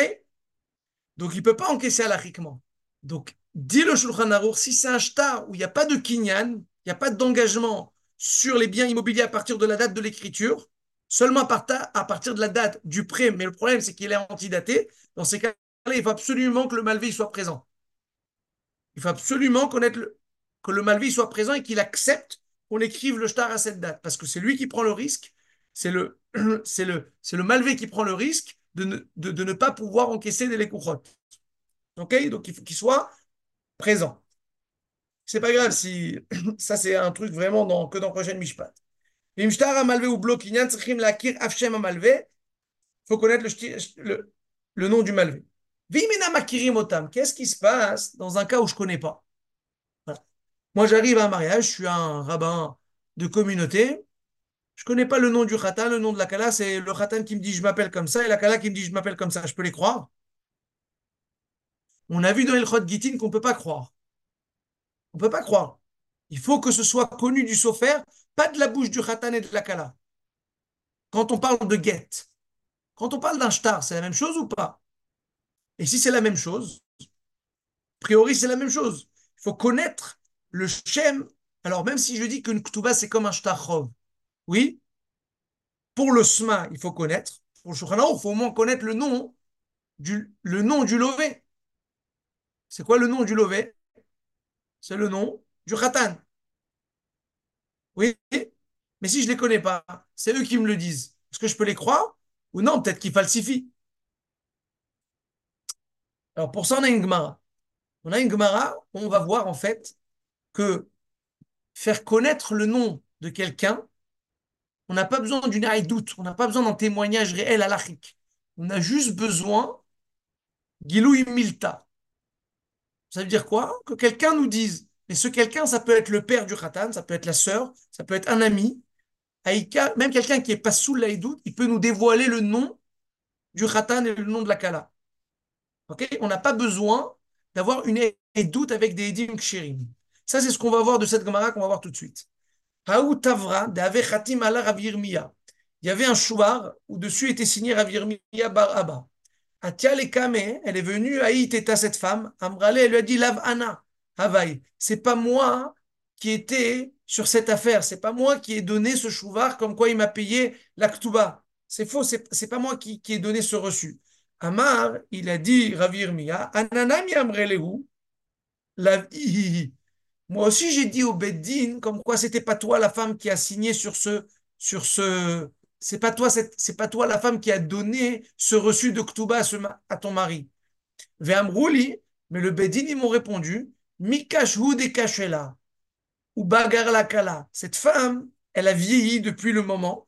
Donc, il ne peut pas encaisser alachiquement. Donc, dit le Shulchan Aruch, si c'est un shtar où il n'y a pas de kinyan, il n'y a pas d'engagement sur les biens immobiliers à partir de la date de l'écriture, seulement à partir de la date du prêt, mais le problème c'est qu'il est antidaté, dans ces cas-là, il faut absolument que le malvé soit présent. Il faut absolument connaître que le malvé soit présent et qu'il accepte qu'on écrive le shtar à cette date, parce que c'est lui qui prend le risque, c'est le, c'est le, le qui prend le risque de ne, pas pouvoir encaisser des lécouchottes. Ok? Donc il faut qu'il soit présent. C'est pas grave si ça c'est un truc vraiment que dans prochaine Mishpat. Il faut connaître le, le, nom du malvé. Qu'est-ce qui se passe dans un cas où je ne connais pas? Moi, j'arrive à un mariage, je suis un rabbin de communauté, je ne connais pas le nom du khatan, le nom de la kala, c'est le khatan qui me dit je m'appelle comme ça et la kala qui me dit je m'appelle comme ça. Je peux les croire? On a vu dans Elchot Gitin qu'on ne peut pas croire. On ne peut pas croire. Il faut que ce soit connu du sofer, pas de la bouche du khatan et de la kala. Quand on parle de get, quand on parle d'un shtar, c'est la même chose ou pas? Et si c'est la même chose, a priori c'est la même chose. Il faut connaître le shem. Alors même si je dis que Ktuba c'est comme un shtar oui, pour le sma, il faut connaître. Pour le il faut au moins connaître le nom du, le nom du lové. C'est quoi le nom du lové C'est le nom du khatan. Oui, mais si je ne les connais pas, c'est eux qui me le disent. Est-ce que je peux les croire Ou non, peut-être qu'ils falsifient. Alors pour ça, on a une Gemara. On a une Gemara on va voir en fait que faire connaître le nom de quelqu'un, on n'a pas besoin d'une doute, on n'a pas besoin d'un témoignage réel à l'achik. On a juste besoin Gilou Milta. Ça veut dire quoi? Que quelqu'un nous dise et ce quelqu'un, ça peut être le père du khatan, ça peut être la sœur, ça peut être un ami. Aïka, même quelqu'un qui est pas sous l'aïdout, il peut nous dévoiler le nom du khatan et le nom de la kala. On n'a pas besoin d'avoir une doute avec des edim kshirim. Ça, c'est ce qu'on va voir de cette Gemara qu'on va voir tout de suite. Tavra, Il y avait un chouar où dessus était signé Ravirmiya Bar Abba. Atia elle est venue à Iteta, cette femme. Amrale, elle lui a dit Lav Anna. Havaï. C'est pas moi qui étais sur cette affaire. C'est pas moi qui ai donné ce chouvar comme quoi il m'a payé l'aktuba. C'est faux. C'est, pas moi qui, ai donné ce reçu. Amar, il a dit, Ravir Mia, Ananam Yamrelehu, la Moi aussi, j'ai dit au Beddin, comme quoi c'était pas toi la femme qui a signé sur ce, sur ce, c'est pas toi, c'est pas toi la femme qui a donné ce reçu de Ktuba à, ton mari. Ve'amrouli, mais le Beddin, ils m'ont répondu, Mikashhu de Kashela, ou Bagar la Kala. Cette femme, elle a vieilli depuis le moment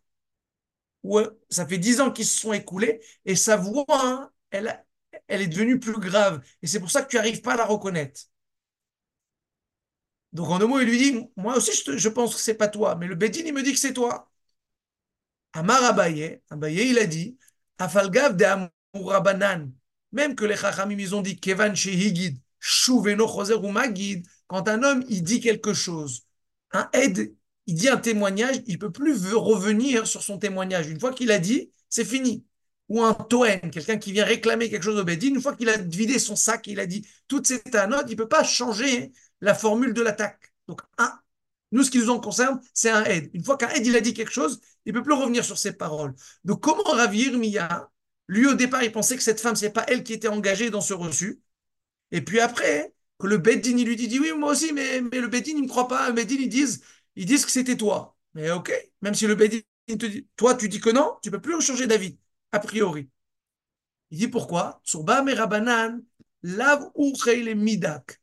où ça fait dix ans qu'ils se sont écoulés et sa voix, elle, elle est devenue plus grave. Et c'est pour ça que tu n'arrives pas à la reconnaître. Donc en deux mots, il lui dit, moi aussi je, pense que c'est pas toi, mais le Bédine, il me dit que c'est toi. Amar Abaye, il a dit, Afalgav de Amourabanan, même que les Chachamim, ils ont dit, Kevan Shehigid, Shuveno Choser quand un homme, il dit quelque chose, un aide, il dit un témoignage, il peut plus revenir sur son témoignage. Une fois qu'il a dit, c'est fini. Ou un Toen, quelqu'un qui vient réclamer quelque chose au Bédine, une fois qu'il a vidé son sac, il a dit toutes ces note, il ne peut pas changer la formule de l'attaque. Donc, un, nous, ce qui nous en concerne, c'est un aide. Une fois qu'un aide, il a dit quelque chose, il ne peut plus revenir sur ses paroles. Donc, comment ravir Mia Lui, au départ, il pensait que cette femme, ce n'est pas elle qui était engagée dans ce reçu. Et puis après, que le Beddin, il lui dit, oui, moi aussi, mais, le Beddin, il ne me croit pas. Le Beddin, ils disent, ils que c'était toi. Mais ok, même si le Beddin te dit, toi, tu dis que non, tu ne peux plus changer d'avis, a priori. Il dit pourquoi? Surba merabanan, lav midak.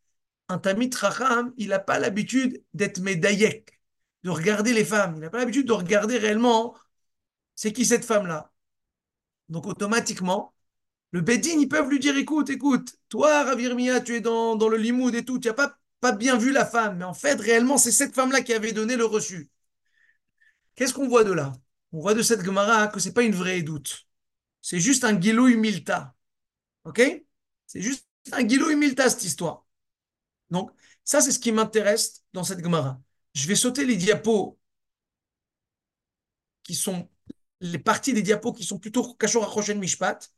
Un tamit racham, il n'a pas l'habitude d'être médaillek, de regarder les femmes. Il n'a pas l'habitude de regarder réellement c'est qui cette femme-là. Donc automatiquement, le Bedin, ils peuvent lui dire écoute, écoute, toi, Ravirmia, tu es dans, le limoud et tout, tu n'as pas, bien vu la femme, mais en fait, réellement, c'est cette femme-là qui avait donné le reçu. Qu'est-ce qu'on voit de là? On voit de cette Gemara que ce n'est pas une vraie doute. C'est juste un guilou humilta. Ok? C'est juste un guilou humilta, cette histoire. Donc, ça, c'est ce qui m'intéresse dans cette Gemara. Je vais sauter les diapos qui sont les parties des diapos qui sont plutôt Kachor Achoshen Mishpat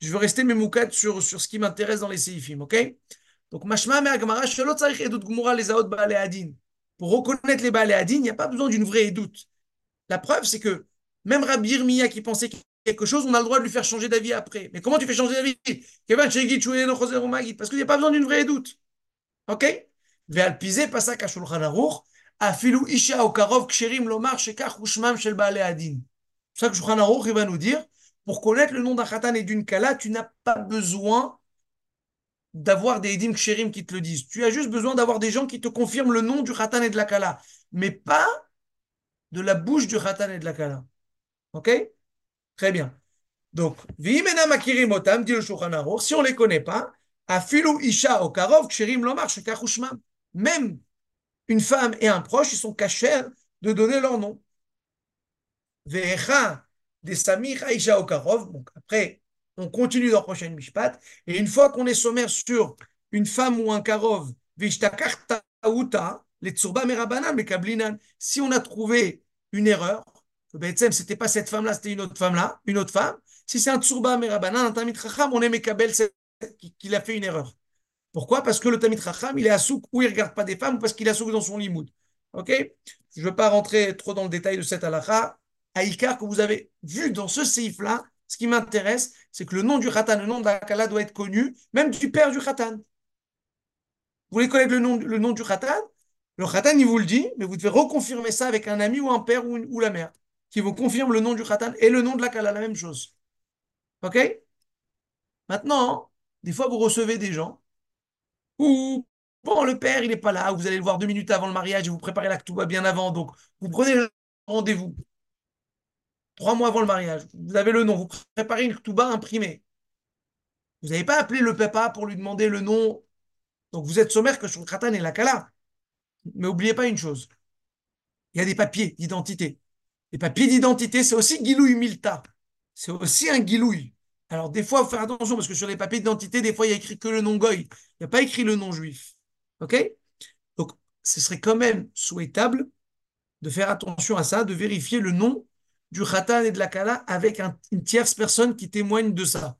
je veux rester memoukad sur, sur ce qui m'intéresse dans les séifim, ok? Donc, mashma me'agmara, shalot tzarich edut gmura les aot ba'ale adin. Pour reconnaître les ba'ale adin, il n'y a pas besoin d'une vraie édoute. La preuve, c'est que même Rabbi Yirmiya qui pensait quelque chose, on a le droit de lui faire changer d'avis après. Mais comment tu fais changer d'avis? Parce qu'il n'y a pas besoin d'une vraie pasak ha'shulchan aruch, afilu isha o karov ksherim lomar shekach ushmam shel ba'ale adin. C'est ça que Shulchan Aruch, il va nous dire, pour connaître le nom d'un khatan et d'une kala, tu n'as pas besoin d'avoir des edim ksherim qui te le disent. Tu as juste besoin d'avoir des gens qui te confirment le nom du khatan et de la kala, mais pas de la bouche du khatan et de la kala. Ok? Très bien. Donc, motam, dit le si on ne les connaît pas, afilu isha o karov ksherim lomar Même une femme et un proche, ils sont cachés de donner leur nom. Ve'echa des Samir Aïcha Okarov. Donc après, on continue dans la prochaine Mishpat. Et une fois qu'on est sommaire sur une femme ou un Karov, les Merabanan, Kablinan, si on a trouvé une erreur, ce c'était pas cette femme-là, c'était une autre femme-là, une autre femme. Si c'est un Tsurba Merabanan, un Tamit on est Mekabel qu'il a fait une erreur. Pourquoi? Parce que le Tamit Racham, il est à souk ou il ne regarde pas des femmes ou parce qu'il est à souk dans son limoud. Ok? Je ne veux pas rentrer trop dans le détail de cette halakha. Aïkar que vous avez vu dans ce seif-là, ce qui m'intéresse, c'est que le nom du khatan, le nom de la kala doit être connu, même du père du khatan. Vous voulez connaître le nom, du khatan? Le khatan, il vous le dit, mais vous devez reconfirmer ça avec un ami ou un père ou, la mère, qui vous confirme le nom du khatan et le nom de la kala, la même chose. Ok? Maintenant, des fois, vous recevez des gens où, bon, le père, il n'est pas là, vous allez le voir deux minutes avant le mariage et vous préparez la va bien avant, donc vous prenez le rendez-vous trois mois avant le mariage. Vous avez le nom, vous préparez une bas imprimée. Vous n'avez pas appelé le papa pour lui demander le nom. Donc vous êtes sommaire que sur le kratan et la kala. Mais n'oubliez pas une chose. Il y a des papiers d'identité. Les papiers d'identité, c'est aussi Gilouï Milta. C'est aussi un Gilouï. Alors des fois, il faut faire attention parce que sur les papiers d'identité, des fois, il y a écrit que le nom Goy. Il n'y a pas écrit le nom juif. OK? Donc, ce serait quand même souhaitable de faire attention à ça, de vérifier le nom du khatan et de la kala avec une tierce personne qui témoigne de ça.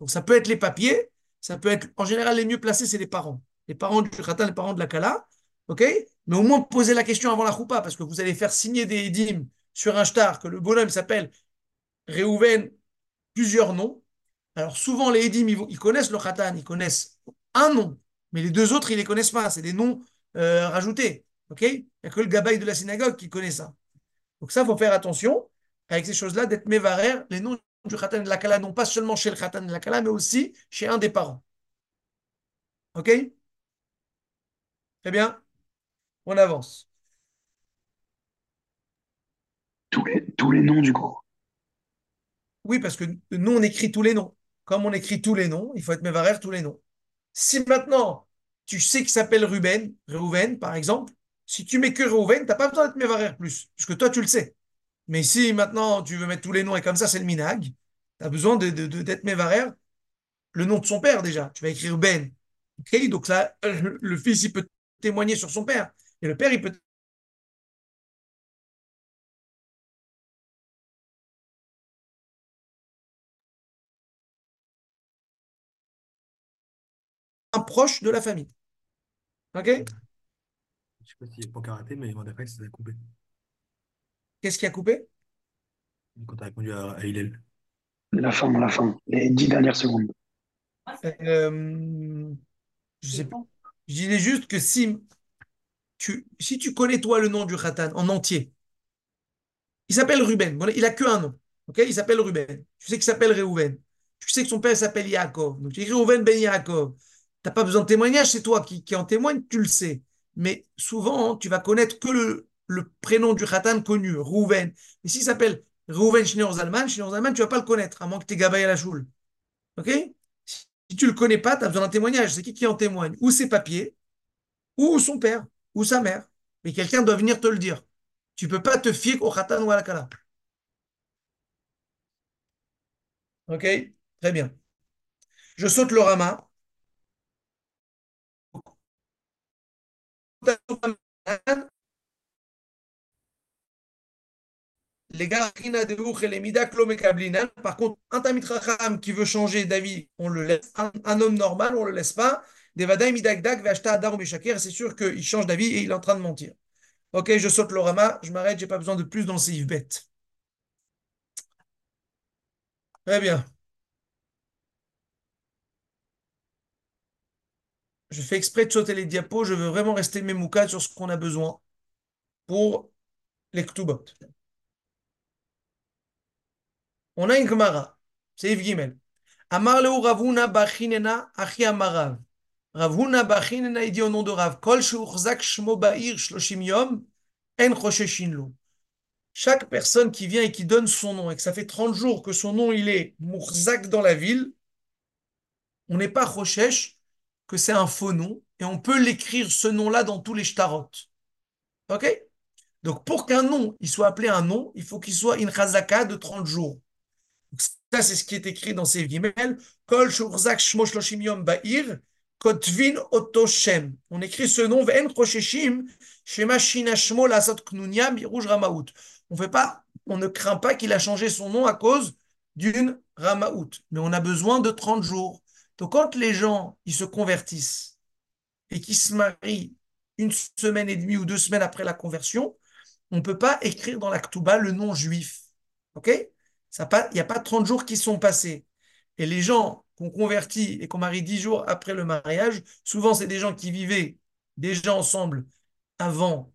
Donc ça peut être les papiers, ça peut être, en général, les mieux placés, c'est les parents. Les parents du khatan, les parents de la kala, ok? Mais au moins poser la question avant la choupa, parce que vous allez faire signer des édimes sur un shtar, que le bonhomme s'appelle Réhouven, plusieurs noms. Alors souvent, les Edim, ils, connaissent le Khatan, ils connaissent un nom, mais les deux autres, ils ne les connaissent pas. C'est des noms euh, rajoutés. ok? Il n'y a que le gabaï de la synagogue qui connaît ça. Donc ça, il faut faire attention avec ces choses-là, d'être mévarer, les noms du Khatan et de la Kala, non pas seulement chez le Khatan et de la Kala, mais aussi chez un des parents. Ok? Très bien On avance. Tous les, tous les noms du coup? Oui, parce que nous, on écrit tous les noms. Comme on écrit tous les noms, il faut être mévarer tous les noms. Si maintenant, tu sais qu'il s'appelle Ruben, Reuven, par exemple, si tu mets que Reuven, tu n'as pas besoin d'être mévarer plus, puisque toi, tu le sais. Mais si maintenant, tu veux mettre tous les noms et comme ça, c'est le minag, tu as besoin de, de- de- d'être le nom de son père déjà. Tu vas écrire Ben. Donc là, le, le fils, il peut témoigner sur son père. Et le père, il peut proche de la famille. Ok? Je sais pas s'il n'y a pas karaté, mais mon réflexe, ça a coupé. Qu'est-ce qui a coupé? Quand tu as répondu à, à Hillel. La fin, la fin. Les dix dernières secondes. Euh, je sais pas. Je disais juste que si tu, si tu connais toi le nom du Khatan en entier, il s'appelle Ruben. Il a que un nom. ok? Il s'appelle Ruben. Tu sais qu'il s'appelle Reuven. Tu sais que son père s'appelle Yaakov. Donc tu écris Reuven ben Yaakov. Tu n'as pas besoin de témoignage, c'est toi qui, qui en témoigne, tu le sais. Mais souvent, tu vas connaître que le, prénom du Khatan connu, Reuven. Et s'il s'appelle Reuven Schneur Zalman, Schneur Zalman, tu vas pas le connaître, à moins que tu aies gabaye à la choule. Ok? Si tu le connais pas, tu as besoin d'un témoignage. C'est qui qui en témoigne? Ou ses papiers, ou son père, ou sa mère. Mais quelqu'un doit venir te le dire. Tu peux pas te fier au Khatan ou à la Kala. Ok? Très bien. Je saute le Rama. Les gars, Rina de Ouf et les Midak lo mekablinan. Par contre, un Tamit Racham qui veut changer d'avis, on le laisse. Un, homme normal, on le laisse pas. Midak Dak ve'ashta Adar c'est sûr qu'il change d'avis et il est en train de mentir. Ok, je saute le Rama, je m'arrête, j'ai pas besoin de plus dans le Seif. Très bien. Je fais exprès de sauter les diapos, je veux vraiment rester mémouka sur ce qu'on a besoin pour les Ktubot. On a une Gemara, c'est Yves Gimel. Amar leu Ravuna bachinena achi amarav. Ravuna bachinena il dit au nom de Rav, kol sheuchzak shmo ba'ir shloshim yom, en chosheshin lo. Chaque personne qui vient et qui donne son nom, et que ça fait 30 jours que son nom il est mourzak dans la ville, on n'est pas choshesh que c'est un faux nom, et on peut l'écrire ce nom-là dans tous les shtarot. Ok? Donc pour qu'un nom soit appelé un nom, il faut qu'il soit une chazaka de 30 jours. Ça, c'est ce qui est écrit dans ces Gimel. Kol shurzak kotvin. On écrit ce nom, ve'en chosheshim, shema shina shmo lasot ramaout. On ne craint pas qu'il a changé son nom à cause d'une ramaout. Mais on a besoin de 30 jours. Donc quand les gens, ils se convertissent et qu'ils se marient une semaine et demie ou deux semaines après la conversion, on ne peut pas écrire dans la le nom juif. OK? Il n'y a pas 30 jours qui sont passés. Et les gens qu'on convertit et qu'on marie 10 jours après le mariage, souvent c'est des gens qui vivaient déjà ensemble avant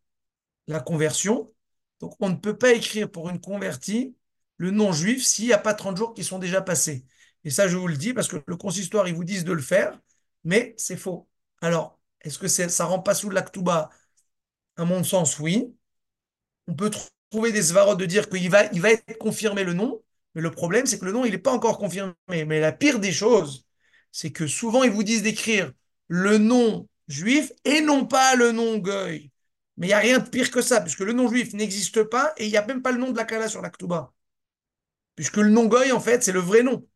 la conversion. Donc on ne peut pas écrire pour une convertie le nom juif s'il n'y a pas 30 jours qui sont déjà passés. Et ça, je vous le dis parce que le consistoire, ils vous disent de le faire, mais c'est faux. Alors, est-ce que ça ne rend pas sous l'actuba À mon sens, oui. On peut trouver des svarot de dire qu'il va, va être confirmé le nom, mais le problème, c'est que le nom, il n'est pas encore confirmé. Mais la pire des choses, c'est que souvent, ils vous disent d'écrire le nom juif et non pas le nom goy. Mais il n'y a rien de pire que ça, puisque le nom juif n'existe pas et il n'y a même pas le nom de la Kala sur la Ktuba. Puisque le nom goy, en fait, c'est le vrai nom,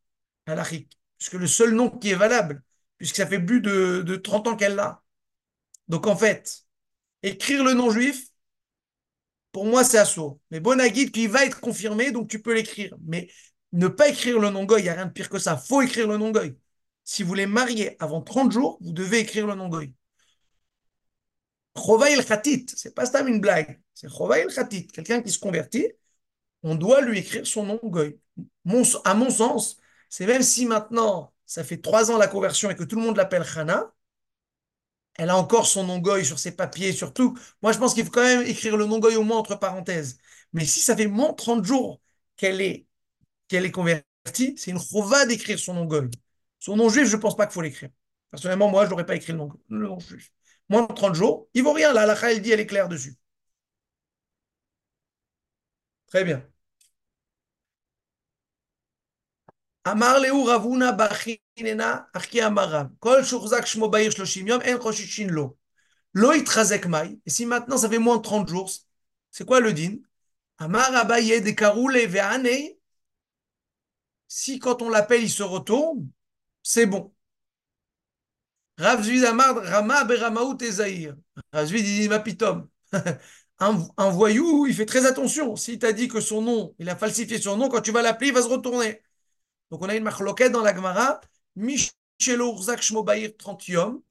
halachique. Puisque le seul nom qui est valable, puisque ça fait plus de, de 30 ans qu'elle l'a. Donc, en fait, écrire le nom juif, pour moi, c'est assaut. Mais Bonagid, qui va être confirmé, donc tu peux l'écrire. Mais ne pas écrire le nom goy, il n'y a rien de pire que ça. faut écrire le nom goy. Si vous les mariez avant 30 jours, vous devez écrire le nom goy. Chova el Khatit, c'est pas ça une blague. C'est Chova el Khatit. Quelqu'un qui se convertit, on doit lui écrire son nom goy. À mon sens, c'est même si maintenant, ça fait trois ans la conversion et que tout le monde l'appelle Chana, elle a encore son nom goy sur ses papiers, surtout. Moi, je pense qu'il faut quand même écrire le nom goy au moins entre parenthèses. Mais si ça fait moins de 30 jours qu'elle est, qu'elle est convertie, c'est une chova d'écrire son nom goy. Son nom juif, je ne pense pas qu'il faut l'écrire. Personnellement, moi, je n'aurais pas écrit le nom, le nom juif. Moins de 30 jours, il ne vaut rien. La halakha, elle dit, elle est claire dessus. Très bien. אמר לאו רבונה באחיננה, אחי אמר רב, כל שהוחזק שמו בעיר שלושים יום, אין חוששין לו. לא יתחזק מאי, et si maintenant ça fait moins de 30 jours, c'est quoi le din Amar Abaye de Karoule Veane, si quand on l'appelle il se retourne, c'est bon. Rav Zvid Amar Rama Beramaout Ezaïr. Rav Zvid dit ma pitom. Un, un voyou, il fait très attention. S'il t'a dit que son nom, il a falsifié son nom, quand tu vas l'appeler, il va se retourner. Donc on a une machloquette dans la Gemara, Michelo Urzak Shmo Baïr 30 yom,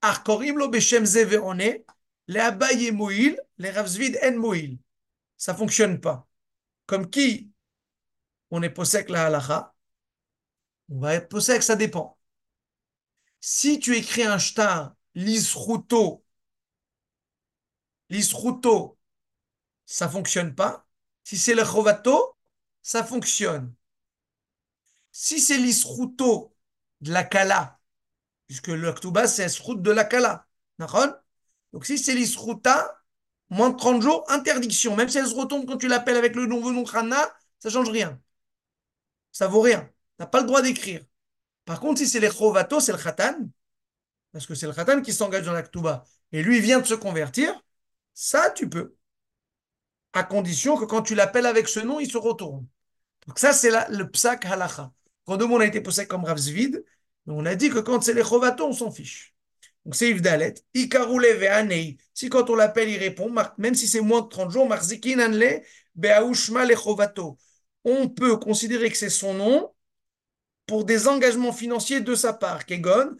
Arkorim lo Beshem Ze Veone, le Abaye Moïl, le Ravzvid En Moïl. Ça fonctionne pas. Comme qui? On est posek la halacha, on va être posek, ça dépend. Si tu écris un shtar, l'isruto, l'isruto, ça fonctionne pas. Si c'est le chovato, ça fonctionne. Si c'est l'isruto de la kala, puisque le c'est route de la kala, Donc si c'est l'isruta, moins de 30 jours, interdiction. Même si elle se retombe quand tu l'appelles avec le nom Khana, ça change rien. Ça vaut rien. Tu n'as pas le droit d'écrire. Par contre, si c'est les chovato, c'est le khatan, parce que c'est le khatan qui s'engage dans la ktuba, et lui vient de se convertir, ça tu peux. À condition que quand tu l'appelles avec ce nom, il se retourne. Donc ça, c'est le psak halacha. Quand deux on a été posé comme Rav Zvid, on a dit que quand c'est les chovato, on s'en fiche. Donc c'est Yvdalet. Ikaroule ve'anei. Si quand on l'appelle, il répond, même si c'est moins de 30 jours, marzikin anle. On peut considérer que c'est son nom pour des engagements financiers de sa part. Kegon,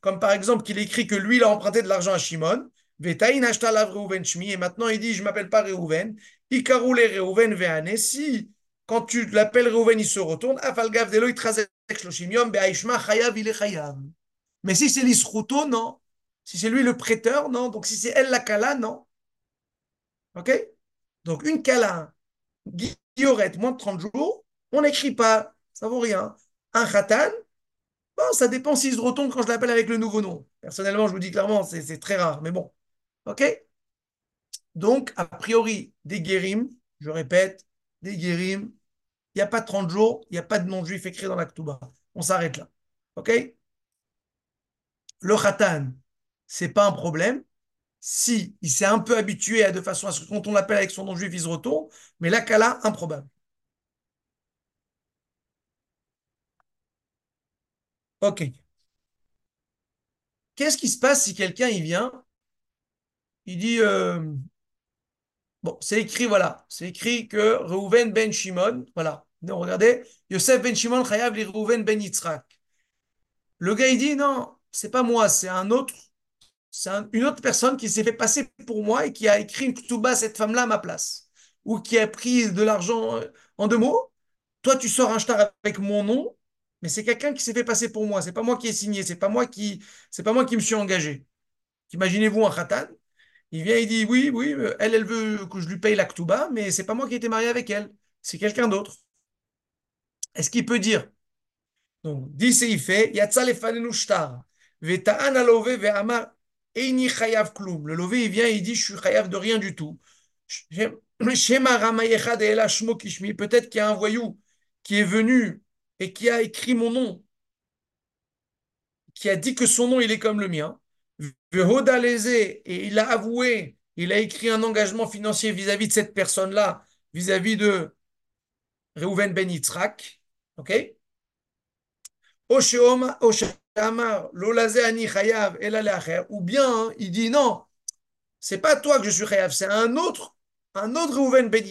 comme par exemple qu'il écrit que lui, il a emprunté de l'argent à Shimon. Shmi, et maintenant il dit, je m'appelle pas Reuven. Ikaroule Reuven ve'ane. Si, quand tu l'appelles Reuven, il se retourne. Afalgav Delo Itrazek Shloshim Yom, Be'aishma Chayav, il Chayav. Mais si c'est l'Isruto, non. Si c'est lui le prêteur, non. Donc si c'est elle la Kala, non. Ok? Donc une Kala, Guillorette, moins de 30 jours, on n'écrit pas. Ça vaut rien. Un Khatan, bon, ça dépend s'il se retourne quand je l'appelle avec le nouveau nom. Personnellement, je vous dis clairement, c'est très rare. Mais bon. Ok? Donc, a priori, des guérims, je répète, des guérims, il n'y a pas de 30 jours, il n'y a pas de nom juif écrit dans la. On s'arrête là. OK? Le khatan, c'est pas un problème. Si il s'est un peu habitué à de façon à ce que quand on l'appelle avec son nom juif, il se retourne, mais la kala, improbable. OK. Qu'est-ce qui se passe si quelqu'un il vient, il dit euh, Bon, c'est écrit, voilà. C'est écrit que Reuven ben Shimon, voilà. Donc, regardez, Yosef ben Shimon chayav li Reuven ben Yitzhak. Le gars, il dit, non, c'est pas moi, c'est un autre, c'est une autre personne qui s'est fait passer pour moi et qui a écrit une ketouba cette femme-là à ma place. Ou qui a pris de l'argent en deux mots. Toi, tu sors un shtar avec mon nom, mais c'est quelqu'un qui s'est fait passer pour moi. C'est pas moi qui ai signé, c'est pas moi qui, c'est pas moi qui me suis engagé. Imaginez-vous un khatan, il vient, il dit oui, oui, elle, elle veut que je lui paye l'aktuba, mais c'est pas moi qui ai été marié avec elle, c'est quelqu'un d'autre. Est-ce qu'il peut dire? Donc, dit fait, yatsa lefanenu shtar, veta'an alove ve'amar eini chayav klum. Le lové, il vient, il dit, je suis chayav de rien du tout. Shema kishmi. Peut-être qu'il y a un voyou qui est venu et qui a écrit mon nom, qui a dit que son nom, il est comme le mien et il a avoué, il a écrit un engagement financier vis-à-vis de cette personne-là, vis-à-vis de Reuven Ben Yitzhak, ok? Ou bien il dit non, c'est pas toi que je suis chayav, c'est un autre, un autre Reuven Ben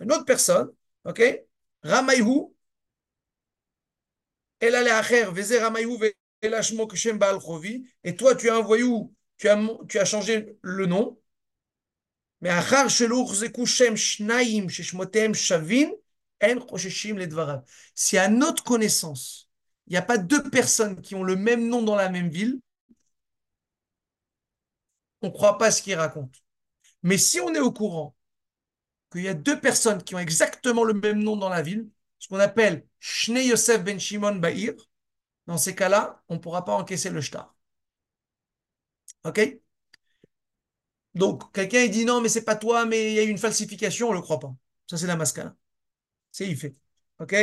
une autre personne, ok? Ramayhu, El Aleacher, Veze Ramayhu, et toi tu as envoyé où? Tu as, tu as changé le nom? Mais si à notre connaissance, il n'y a pas deux personnes qui ont le même nom dans la même ville, on ne croit pas ce qu'ils racontent. Mais si on est au courant qu'il y a deux personnes qui ont exactement le même nom dans la ville, ce qu'on appelle Shnei Yosef ben Shimon Ba'ir, dans ces cas-là, on ne pourra pas encaisser le shtar. Ok? Donc, quelqu'un dit non, mais c'est pas toi, mais il y a eu une falsification, on ne le croit pas. Ça, c'est la mascala. C'est il fait. Ok?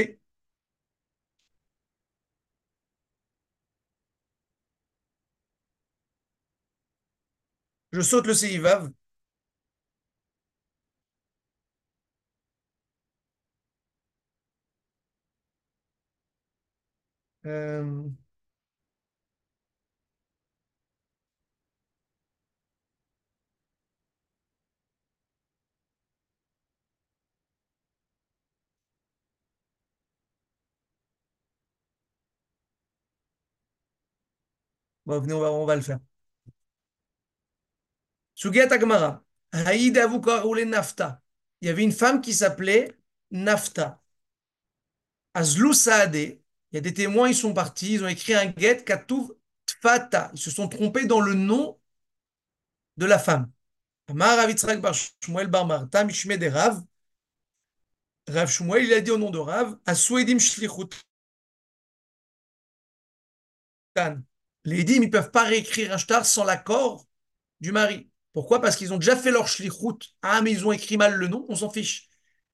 Je saute le Seivav. Euh, Bon, venez, on va, on va le faire. Sugyat Agmara. Haïd Avukar roulé Nafta. Il y avait une femme qui s'appelait Nafta. Azlou Saade. Il y a des témoins, ils sont partis, ils ont écrit un get Katouv Tfata. Ils se sont trompés dans le nom de la femme. Amar Avitzrak Bar Shmuel Bar Rav. Rav Shmuel, il a dit au nom de Rav, Asouedim Shlichut. Les Edim, ils ne peuvent pas réécrire un shtar sans l'accord du mari. Pourquoi? Parce qu'ils ont déjà fait leur shlichut. Ah, mais ils ont écrit mal le nom, on s'en fiche.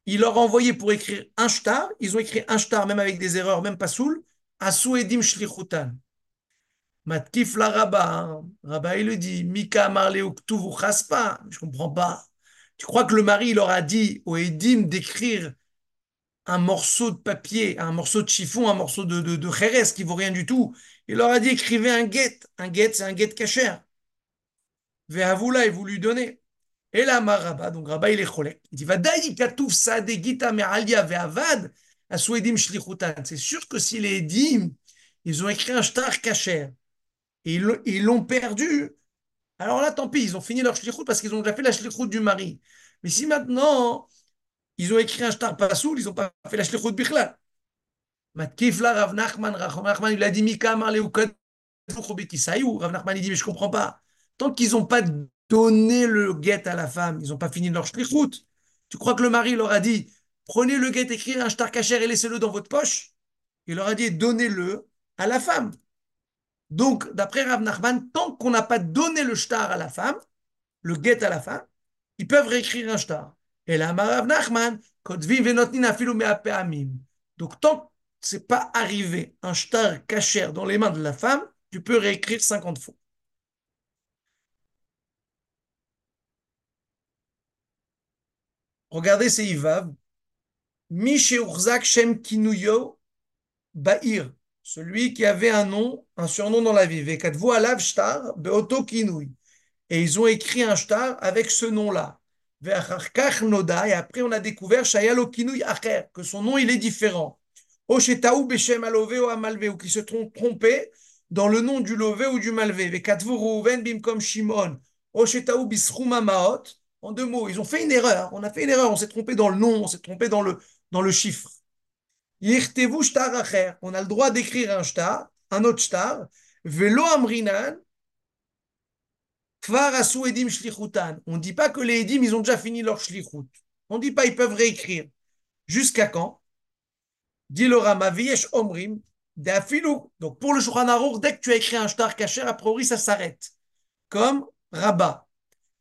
Il leur a envoyé pour écrire un shtar. Ils ont écrit un shtar, même avec des erreurs, même pas soul. Asu edim shlichutan. Matkif la rabba. Rabba, il le dit. Mika marle uktuvu chaspa. Je comprends pas. Tu crois que le mari, leur a dit au edim d'écrire un morceau de papier, un morceau de chiffon, un morceau de, de, de Jerez qui vaut rien du tout? Il leur a dit écrivez un get. Un get, c'est un get cachère. Ve'avoula, il vous lui donner. Et là, Maraba, donc Rabba, il est cholek. Il dit Vadaï katouf sade gita me'alia ve'avad asouedim shlichutan. C'est sûr que si les ils ont écrit un shtar cachère et ils l'ont perdu, alors là, tant pis, ils ont fini leur shlichut parce qu'ils ont déjà fait la shlichut du mari. Mais si maintenant, ils ont écrit un shtar pasoul, ils n'ont pas fait la shlichut bichlal. Matkif la Rav Nachman, Rav Nachman, il a dit Mika marle Rav Nachman, il dit Mais je comprends pas. Tant qu'ils n'ont pas donné le guet à la femme, ils n'ont pas fini leur shlichut. Tu crois que le mari leur a dit Prenez le guet, écrivez un shtar kacher et laissez-le dans votre poche? Il leur a dit Donnez-le à la femme. Donc, d'après Rav Nachman, tant qu'on n'a pas donné le shtar à la femme, le guet à la femme, ils peuvent réécrire un shtar. Et là, Rav Nachman, donc, tant que ce n'est pas arrivé un shtar kacher dans les mains de la femme, tu peux réécrire 50 fois. Regardez ces Ivav. Misheurzak Shem Kinuyo Ba'ir. Celui qui avait un nom, un surnom dans la vie. Vekadvu Alav Shtar Beoto. Et ils ont écrit un shtar avec ce nom-là. Et après, on a découvert Shayalo que son nom, il est différent. Oshetaou Beshem Alove ou Amalve, ou qui se trompait dans le nom du Lové ou du Malvé. Vekadvu Rouven Bimkom Shimon. Oshetaou Bisruma Maot. En deux mots, ils ont fait une erreur. On a fait une erreur. On s'est trompé dans le nom, on s'est trompé dans le, dans le chiffre. On a le droit d'écrire un shtar, un autre shtar. Velo amrinan. shlichutan. On ne dit pas que les edim, ils ont déjà fini leur shlichut. On ne dit pas ils peuvent réécrire. Jusqu'à quand? Dit le Rama, omrim, Donc pour le Shulchan dès que tu as écrit un shtar caché, a priori ça s'arrête. Comme Rabat.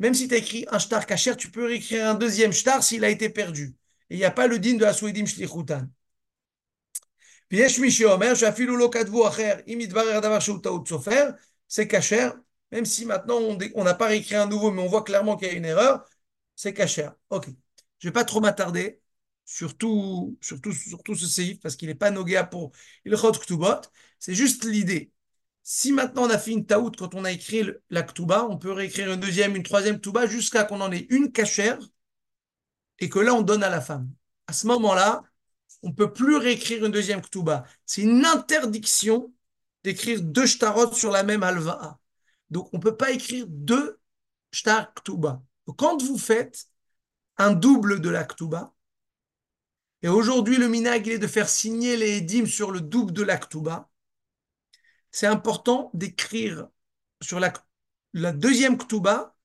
même si tu as écrit un shtar kacher, tu peux réécrire un deuxième shtar s'il a été perdu. Et il n'y a pas le din de Aswedim Shlichutan. C'est kacher, même si maintenant on n'a pas réécrit un nouveau, mais on voit clairement qu'il y a une erreur, c'est kacher. Ok. Je ne vais pas trop m'attarder. surtout, surtout, surtout ce séif, parce qu'il n'est pas noguéa pour il. C'est juste l'idée. Si maintenant on a fait une taout quand on a écrit la Ktuba, on peut réécrire une deuxième, une troisième Ktuba jusqu'à qu'on en ait une cachère et que là on donne à la femme. À ce moment-là, on ne peut plus réécrire une deuxième Ktuba. C'est une interdiction d'écrire deux shtarot sur la même halva. Donc on ne peut pas écrire deux shtar Ktuba. quand vous faites un double de la Ktuba, et aujourd'hui le minag est de faire signer les édimes sur le double de la Ktuba, c'est important d'écrire sur la, deuxième Ktuba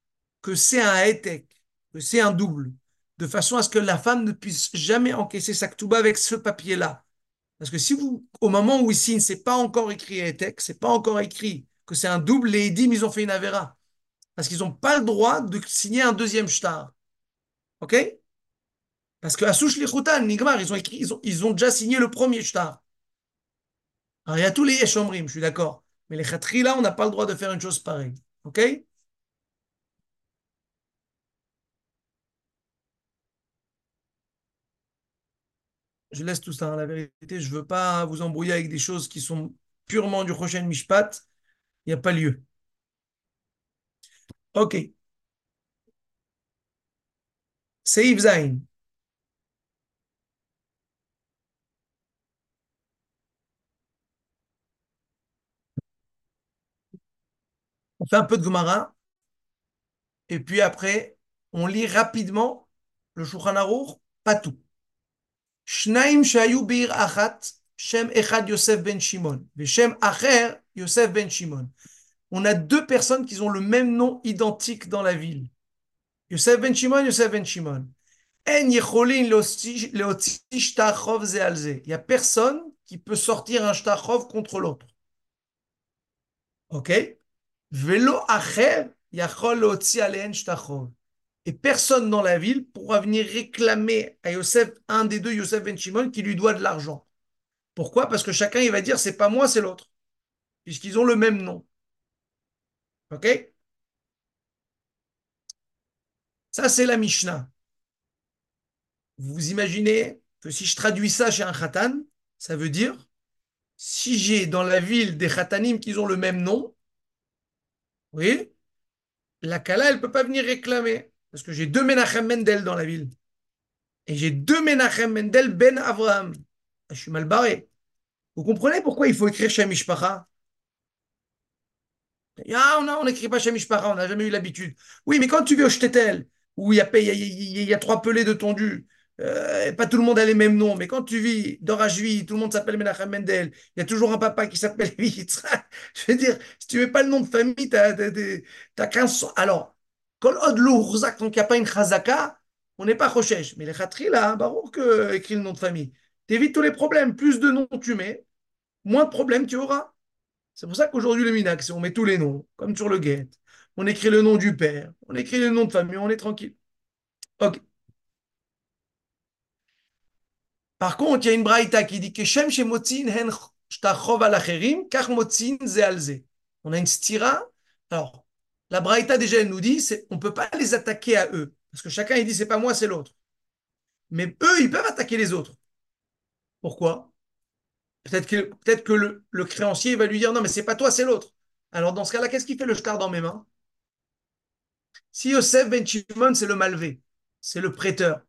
que c'est un etek, que c'est un double, de façon à ce que la femme ne puisse jamais encaisser sa Ktuba avec ce papier-là. Parce que si vous, au moment où il signe, c'est pas encore écrit etek, c'est pas encore écrit que c'est un double, les édimes, ils ont fait une avéra. Parce qu'ils n'ont pas le droit de signer un deuxième shtar. OK? Parce que Asush Lichutan, Nigmar, ils ont, écrit, ils ont déjà signé le premier shtar. Alors, il y a tous les Yeshomrim, je suis d'accord. Mais les Khatri, là, on n'a pas le droit de faire une chose pareille. OK? Je laisse tout ça. Hein, la vérité, je ne veux pas vous embrouiller avec des choses qui sont purement du prochain Mishpat. Il n'y a pas lieu. OK. Seif Zain. On fait un peu de Gemara. Et puis après, on lit rapidement le Shulchan Aruch, pas tout. Shnaim shayu bir achat, Shem echad Yosef ben Shimon. Shem acher Yosef ben Shimon. On a deux personnes qui ont le même nom identique dans la ville. Yosef ben Shimon, Yosef ben Shimon. En. Il n'y a personne qui peut sortir un shtachov contre l'autre. Ok? Et personne dans la ville pourra venir réclamer à Yosef, un des deux, Yosef ben Shimon, qui lui doit de l'argent. Pourquoi? Parce que chacun, il va dire, c'est pas moi, c'est l'autre. Puisqu'ils ont le même nom. OK? Ça, c'est la Mishnah. Vous imaginez que si je traduis ça chez un khatan, ça veut dire, si j'ai dans la ville des khatanim qui ont le même nom, oui, la Kala, elle ne peut pas venir réclamer. Parce que j'ai deux Menachem Mendel dans la ville. Et j'ai deux Menachem Mendel Ben Avraham. Je suis mal barré. Vous comprenez pourquoi il faut écrire Shem Mishpacha ah, on n'écrit pas Shem Mishpacha, on n'a jamais eu l'habitude. Oui, mais quand tu vas au Shtetel, où il y a, il y a, trois pelés de tondu, euh, pas tout le monde a les mêmes noms, mais quand tu vis dans tout le monde s'appelle Menachem Mendel, il y a toujours un papa qui s'appelle Yitzhak. Je veux dire, si tu mets pas le nom de famille, tu as, 15 Alors, quand Od donc il n'y a pas une Chazaka, on n'est pas Rochesh. Mais les Khatri, là, barour que écrit le nom de famille. T'évites tous les problèmes. Plus de noms tu mets, moins de problèmes tu auras. C'est pour ça qu'aujourd'hui, le Minax, on met tous les noms, comme sur le guet. On écrit le nom du père, on écrit le nom de famille, on est tranquille. Ok. Par contre, il y a une braïta qui dit hen shtachov kach motzin ze On a une stira. Alors, la braïta déjà, elle nous dit, on ne peut pas les attaquer à eux. Parce que chacun, il dit, c'est pas moi, c'est l'autre. Mais eux, ils peuvent attaquer les autres. Pourquoi? Peut-être que, peut que le, créancier va lui dire non, mais c'est pas toi, c'est l'autre. Alors dans ce cas-là, qu'est-ce qui fait le shtar dans mes mains? Si Yosef Ben Shimon, c'est le malvé, c'est le prêteur,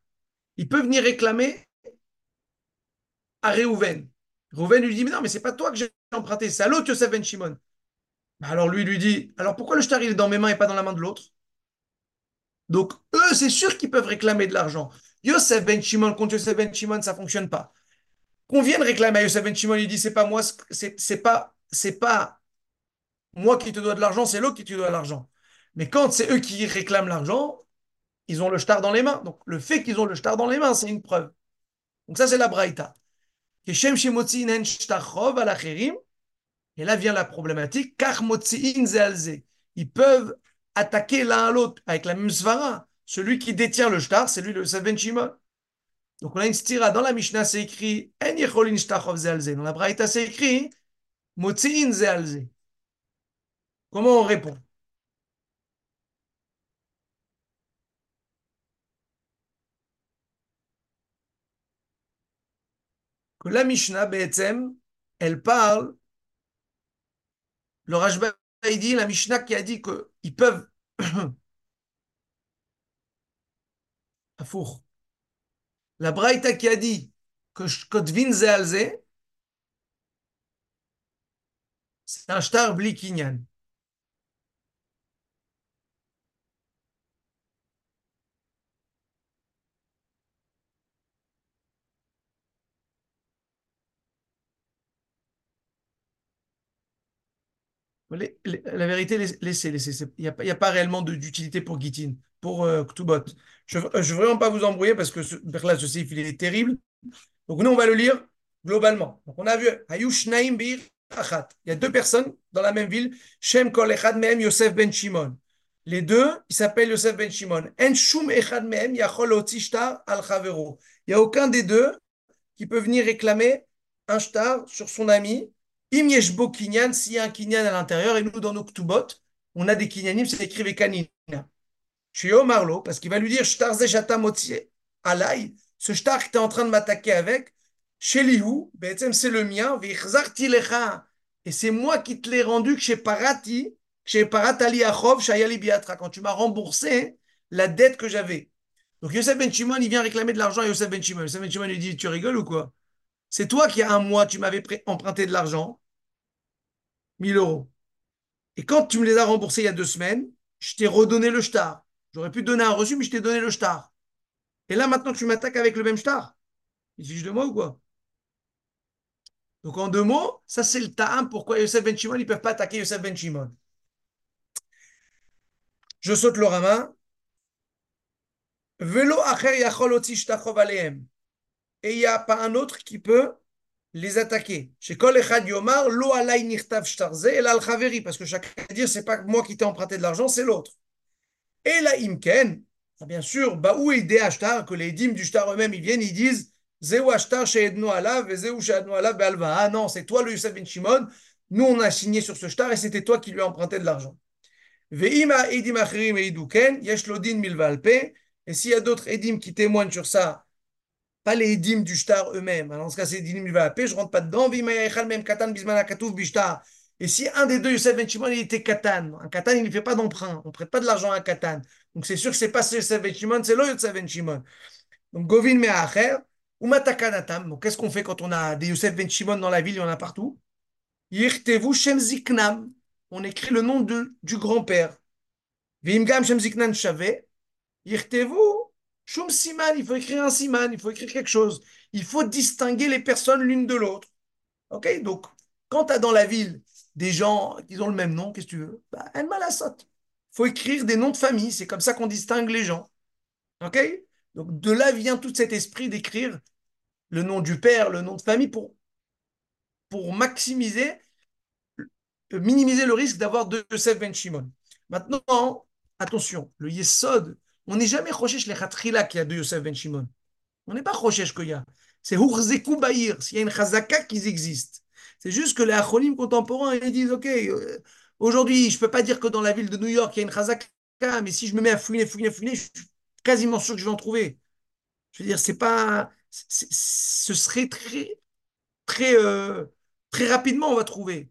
il peut venir réclamer à Réhouven. Réhouven lui dit mais non, mais c'est pas toi que j'ai emprunté, c'est à l'autre Yosef Ben Shimon. Bah, alors lui lui dit alors pourquoi le shtar il est dans mes mains et pas dans la main de l'autre? Donc eux, c'est sûr qu'ils peuvent réclamer de l'argent. Yosef Ben Shimon contre Yosef Ben Shimon, ça fonctionne pas qu'on vienne réclamer à Yosef Ben Shimon, il dit c'est pas moi, c'est pas, pas moi qui te dois de l'argent, c'est l'autre qui te doit de l'argent. Mais quand c'est eux qui réclament l'argent, ils ont le shtar dans les mains. Donc le fait qu'ils ont le shtar dans les mains, c'est une preuve. Donc ça, c'est la braïta. Et là vient la problématique. Ils peuvent attaquer l'un à l'autre avec la même svara. Celui qui détient le shtar, c'est lui le Ben Shimon. Donc on a une stira, dans la Mishnah c'est écrit En yecholin shtachov zealze. Dans la Braïta c'est écrit Motziin zealze. Comment on répond? La Mishnah, Be'etzem, elle parle, le Rajba il la Mishnah qui a dit qu'ils peuvent, Afour. La Braïta qui a dit que Kotvin Zealze, c'est un shtar bli kinyan. La vérité, laissez, laissez. Il n'y a, pas- réellement d'utilité pour Gitin, pour euh, Ktubot. Je ne veux vraiment pas vous embrouiller parce que ce, là, ce il est terrible. Donc nous, on va le lire globalement. Donc on a vu Hayush Naim Bir Achat. Il y a deux personnes dans la même ville. Shem Kol Echad Yosef Ben Shimon. Les deux, ils s'appellent Yosef Ben Shimon. En Shum Echad Mehem Yachol Al Chavero. Il n'y a aucun des deux qui peut venir réclamer un shtar sur son ami. Im Yeshbo Kinyan, s'il y a un Kinyan à l'intérieur, et nous, dans nos Ktubot, on a des Kinyanim, c'est écrit Vekanina. Chez Omarlo, parce qu'il va lui dire Shtar Zeshata Motzi Alay, ce shtar que tu es en train de m'attaquer avec, chez Lihu, c'est le mien, et c'est moi qui te l'ai rendu que chez Parati, chez Paratali Achov, Shayali Biatra, quand tu m'as remboursé la dette que j'avais. Donc Yosef Ben Shimon, il vient réclamer de l'argent à Yosef Ben Shimon. Yosef Ben Shimon lui dit Tu rigoles ou quoi? C'est toi qui, a un mois, tu m'avais emprunté de l'argent, 1000 euros. Et quand tu me les as remboursés il y a deux semaines, je t'ai redonné le shtar. J'aurais pu te donner un reçu, mais je t'ai donné le shtar. Et là, maintenant, tu m'attaques avec le même shtar. Il fiche de moi ou quoi? Donc, en deux mots, ça, c'est le ta'am pourquoi Yosef Ben Shimon, ils ne peuvent pas attaquer Yosef Ben Shimon. Je saute le rama. Velo acher yachol. Et il n'y a pas un autre qui peut les attaquer. Chez Kol Echad Yomar, lo alay nirtav shtarze, el al chaveri, parce que chacun va dire, c'est pas moi qui t'ai emprunté de l'argent, c'est l'autre. Et la imken, ah, bien sûr, bah est des ashtar, que les dîmes du shtar eux-mêmes, ils viennent, ils disent, zeu ashtar she'edno alav, et zeu she'edno alav be'alva. Ah non, c'est toi le Yosef Ben Shimon, nous on a signé sur ce shtar et c'était toi qui lui as emprunté de l'argent. Ve'ima edim acherim eidu ken, yesh lo din milva alpe, et s'il y a d'autres edim qui témoignent sur ça, pas les édimes du shtar eux-mêmes. Alors, dans ce cas, c'est édim va je rentre pas dedans. Et si un des deux, Yosef Ben Shimon, il était katan, un katan, il ne fait pas d'emprunt. On ne prête pas de l'argent à katan. Donc, c'est sûr que c'est pas ce Yosef Ben Shimon, c'est le Yosef Ben Shimon. Donc, govin me'acher, ou matakanatam. Donc, qu'est-ce qu'on fait quand on a des Yosef Ben Shimon dans la ville, il y en a partout? Yirtevu Shem Ziknam. On écrit le nom de, du grand-père. Vimgam Shem Ziknan Shavé. Yirtevu Shum Siman, il faut écrire un Siman, il faut écrire quelque chose. Il faut distinguer les personnes l'une de l'autre. Ok Donc, quand tu as dans la ville des gens qui ont le même nom, qu'est-ce que tu veux? Bah, El Malassot. Il faut écrire des noms de famille, c'est comme ça qu'on distingue les gens. Ok Donc, de là vient tout cet esprit d'écrire le nom du père, le nom de famille pour, pour maximiser, minimiser le risque d'avoir deux Yosef Ben Shimon. Maintenant, attention, le Yesod, on n'est jamais Rochesh les Khatrila qui a deux Yosef Ben Shimon. On n'est pas Rochesh qu'il y a. C'est Hurzekou Bahir, s'il y a une Chazaka qui existe. C'est juste que les Acholim contemporains, ils disent, OK, euh, aujourd'hui, je ne peux pas dire que dans la ville de New York, il y a une Chazaka, mais si je me mets à fouiner, fouiner, fouiner, je suis quasiment sûr que je vais en trouver. Je veux dire, c'est pas... ce serait très, très, euh, très rapidement, on va trouver.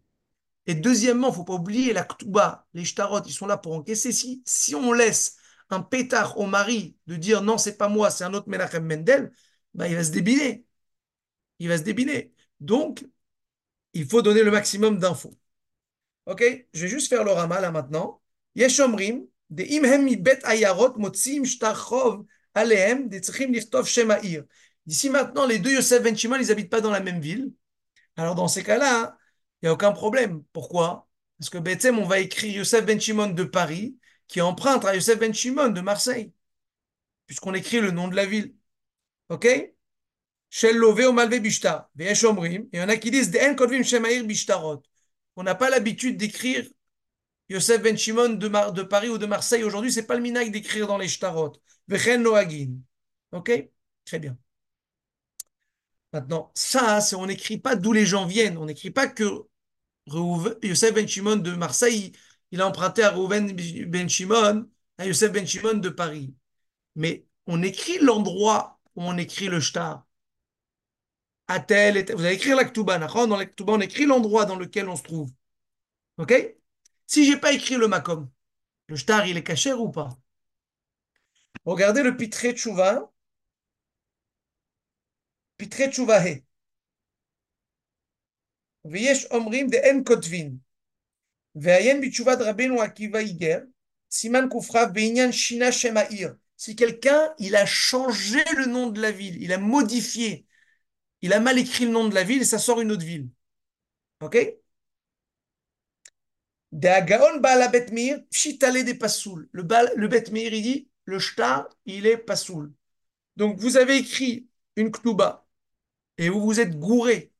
Et deuxièmement, il ne faut pas oublier la Ktouba, les Shtarot, ils sont là pour encaisser. Si, si on laisse un pétard au mari de dire non, c'est pas moi, c'est un autre Menachem Mendel, bah, il va se débiner. Il va se débiner. Donc, il faut donner le maximum d'infos. Ok? Je vais juste faire le rama là maintenant. Yeshomrim, de imhem bet ayarot motzim shtachov alehem, de tzrichim lichtov shema'ir. D'ici maintenant, les deux Yosef Ben Shimon, ils n'habitent pas dans la même ville. Alors, dans ces cas-là, hein, il n'y a aucun problème. Pourquoi? Parce que Bethsem, on va écrire Yosef Ben Shimon de Paris, qui emprunte à Yosef Ben Shimon de Marseille, puisqu'on écrit le nom de la ville. Ok? Shel Lové au Malvé Bishtar. Veyesh Omrim. Et il y en a qui disent De En Kodvim Bishtarot. On n'a pas l'habitude d'écrire Yosef Ben Shimon de, Mar- de Paris ou de Marseille. Aujourd'hui, c'est pas le minag d'écrire dans les Shtarot. Vechen Noagin. Ok? Très bien. Maintenant, ça, on n'écrit pas d'où les gens viennent. On n'écrit pas que Yosef Ben Shimon de Marseille, il a emprunté à Rouven Ben Shimon, à Youssef Ben Shimon de Paris. Mais on écrit l'endroit où on écrit le shtar. À tel et Vous allez écrire l'aktuba, dans l'aktuba, on écrit l'endroit dans lequel on se trouve. Ok? Si j'ai pas écrit le makom, le shtar, il est caché ou pas? Regardez le pitré tchouva. Pitré tchouvahe. Veyesh omrim de en kotvin. Si quelqu'un, a changé le nom de la ville, il a modifié, il a mal écrit le nom de la ville et ça sort une autre ville. Ok? D'Agaon Baal. Le, le Bet Mir, il dit, le shtar, il est Pasoul. Donc vous avez écrit une Ktuba et vous vous êtes gouré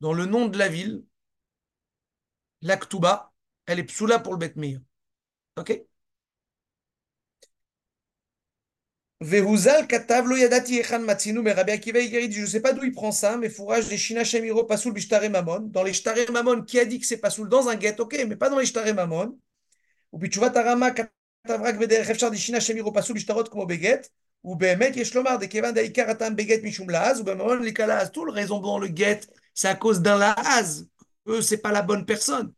dans le nom de la ville, la Ktuba, elle est psoula pour le bet. Ok? Vehuzal yadati echan matzinu, mais Rabbi Akiva je ne sais pas d'où il prend ça, mais fourrage des Shina Shemiro pasoul bishtare mamon. Dans les shtare mamon, qui a dit que c'est pasoul dans un guet, ok, mais pas dans les shtare mamon. Ou puis tu katavrak des Shina Shemiro pasoul bishtarot comme beget. Ou behemet yeshlomar de kevan daikar atam beget mishum laaz. Ou bemamon likalaaz. Tout le raison dans le guet, c'est à cause d'un laaz. Eux, c'est pas la bonne personne.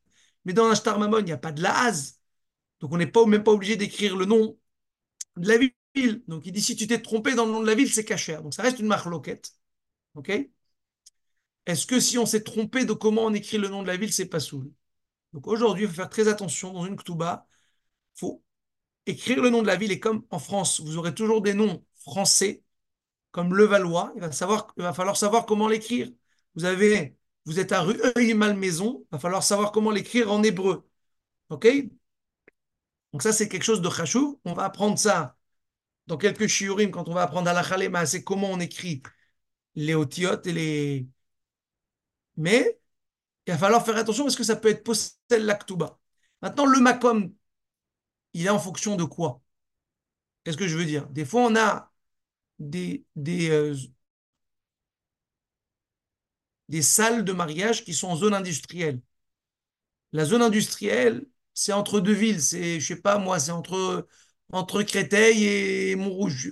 Mais dans un shtar mamon, il n'y a pas de laaz. Donc on n'est pas, même pas obligé d'écrire le nom de la ville. Donc il dit si tu t'es trompé dans le nom de la ville, c'est caché. Donc ça reste une marloquette. Ok? Est-ce que si on s'est trompé de comment on écrit le nom de la ville, c'est pas soul? Donc aujourd'hui, il faut faire très attention dans une ktuba. Il faut écrire le nom de la ville et comme en France, vous aurez toujours des noms français, comme Levallois, il va falloir savoir comment l'écrire. Vous avez, vous êtes à rue Malmaison, il va falloir savoir comment l'écrire en hébreu. Ok? Donc ça, c'est quelque chose de chachou. On va apprendre ça dans quelques shiurim, quand on va apprendre à la chalema, c'est comment on écrit les otiotes et les. Mais il va falloir faire attention parce que ça peut être postel l'actuba. Maintenant, le makom, il est en fonction de quoi? Qu'est-ce que je veux dire? Des fois, on a des, des, euh, des salles de mariage qui sont en zone industrielle. La zone industrielle, c'est entre deux villes. C'est, je sais pas moi, c'est entre Créteil et Montrouge,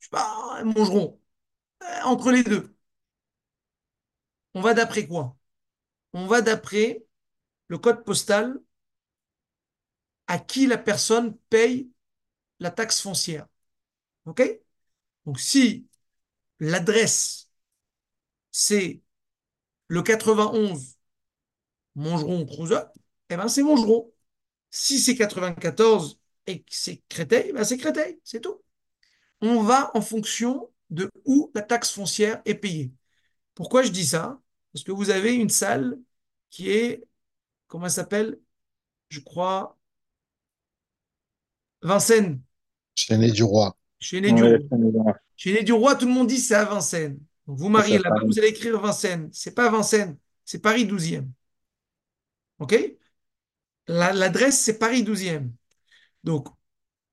je sais pas, Montgeron, euh, entre les deux. On va d'après quoi? On va d'après le code postal à qui la personne paye la taxe foncière. OK? Donc si l'adresse c'est le 91 Montgeron Crouzet, eh ben c'est Montgeron. Si c'est 94 et c'est Créteil, ben c'est Créteil, c'est tout. On va en fonction de où la taxe foncière est payée. Pourquoi je dis ça? Parce que vous avez une salle qui est, comment elle s'appelle? Je crois, Vincennes. Chéné du Roi. Chéné du, Roi. Du Roi, tout le monde dit c'est à Vincennes. Donc vous mariez là-bas, vous allez écrire Vincennes. C'est pas Vincennes, c'est Paris 12e. OK? L'adresse, c'est Paris 12e. Donc,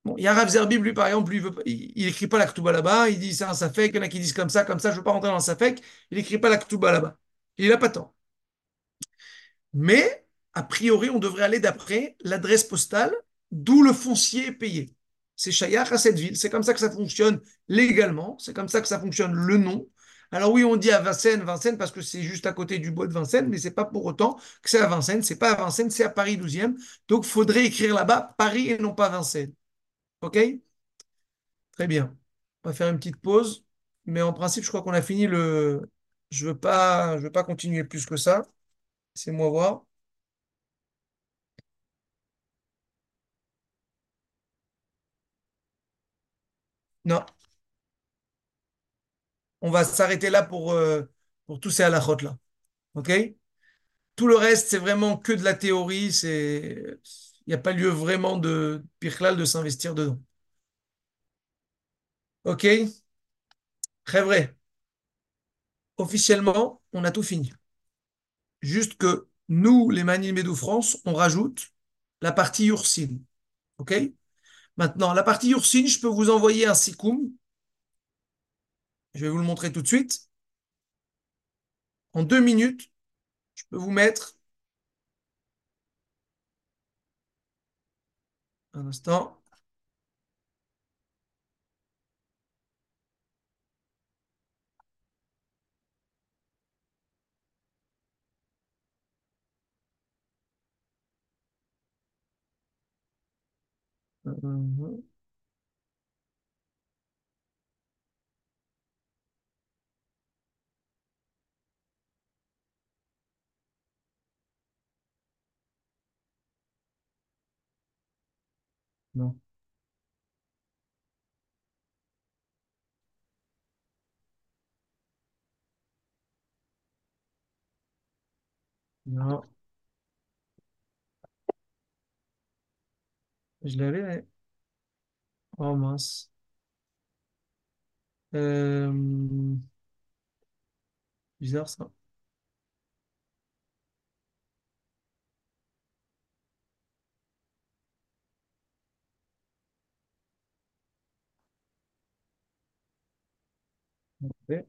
bon, il y a Rav Zerbib, lui, par exemple, lui, il n'écrit pas la Ktuba là-bas, il dit c'est un Safek, il y en a qui disent comme ça, comme ça, je ne veux pas rentrer dans le Safek, il n'écrit pas la Ktuba là-bas. Il n'a pas tant. Mais, a priori, on devrait aller d'après l'adresse postale d'où le foncier est payé. C'est Chayach à cette ville, c'est comme ça que ça fonctionne légalement, c'est comme ça que ça fonctionne le nom. Alors oui, on dit à Vincennes, Vincennes parce que c'est juste à côté du bois de Vincennes, mais c'est pas pour autant que c'est à Vincennes, c'est pas à Vincennes, c'est à Paris 12e. Donc, il faudrait écrire là-bas Paris et non pas Vincennes. OK? Très bien. On va faire une petite pause, mais en principe, je crois qu'on a fini le. Je veux pas, veux pas continuer plus que ça. Laissez-moi voir. Non, on va s'arrêter là pour, euh, tous ces halakhot là. Tout le reste, c'est vraiment que de la théorie. Il n'y a pas lieu vraiment de pirklal de s'investir dedans. OK? Très vrai. Officiellement, on a tout fini. Juste que nous, les Medou France, on rajoute la partie Ursin. OK? Maintenant, la partie Ursin, je peux vous envoyer un sikoum je vais vous le montrer tout de suite. En deux minutes, je peux vous mettre un instant. Euh, Non. Non. Je l'avais. ouais. Oh mince. Euh, Bizarre ça. Ouais.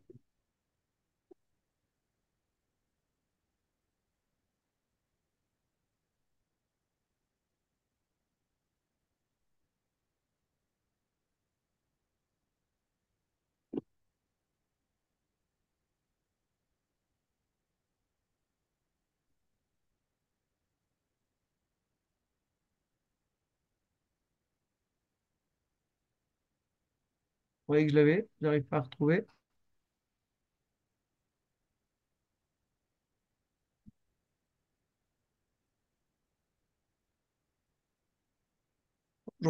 Vous voyez que je l'avais, j'arrive pas à retrouver.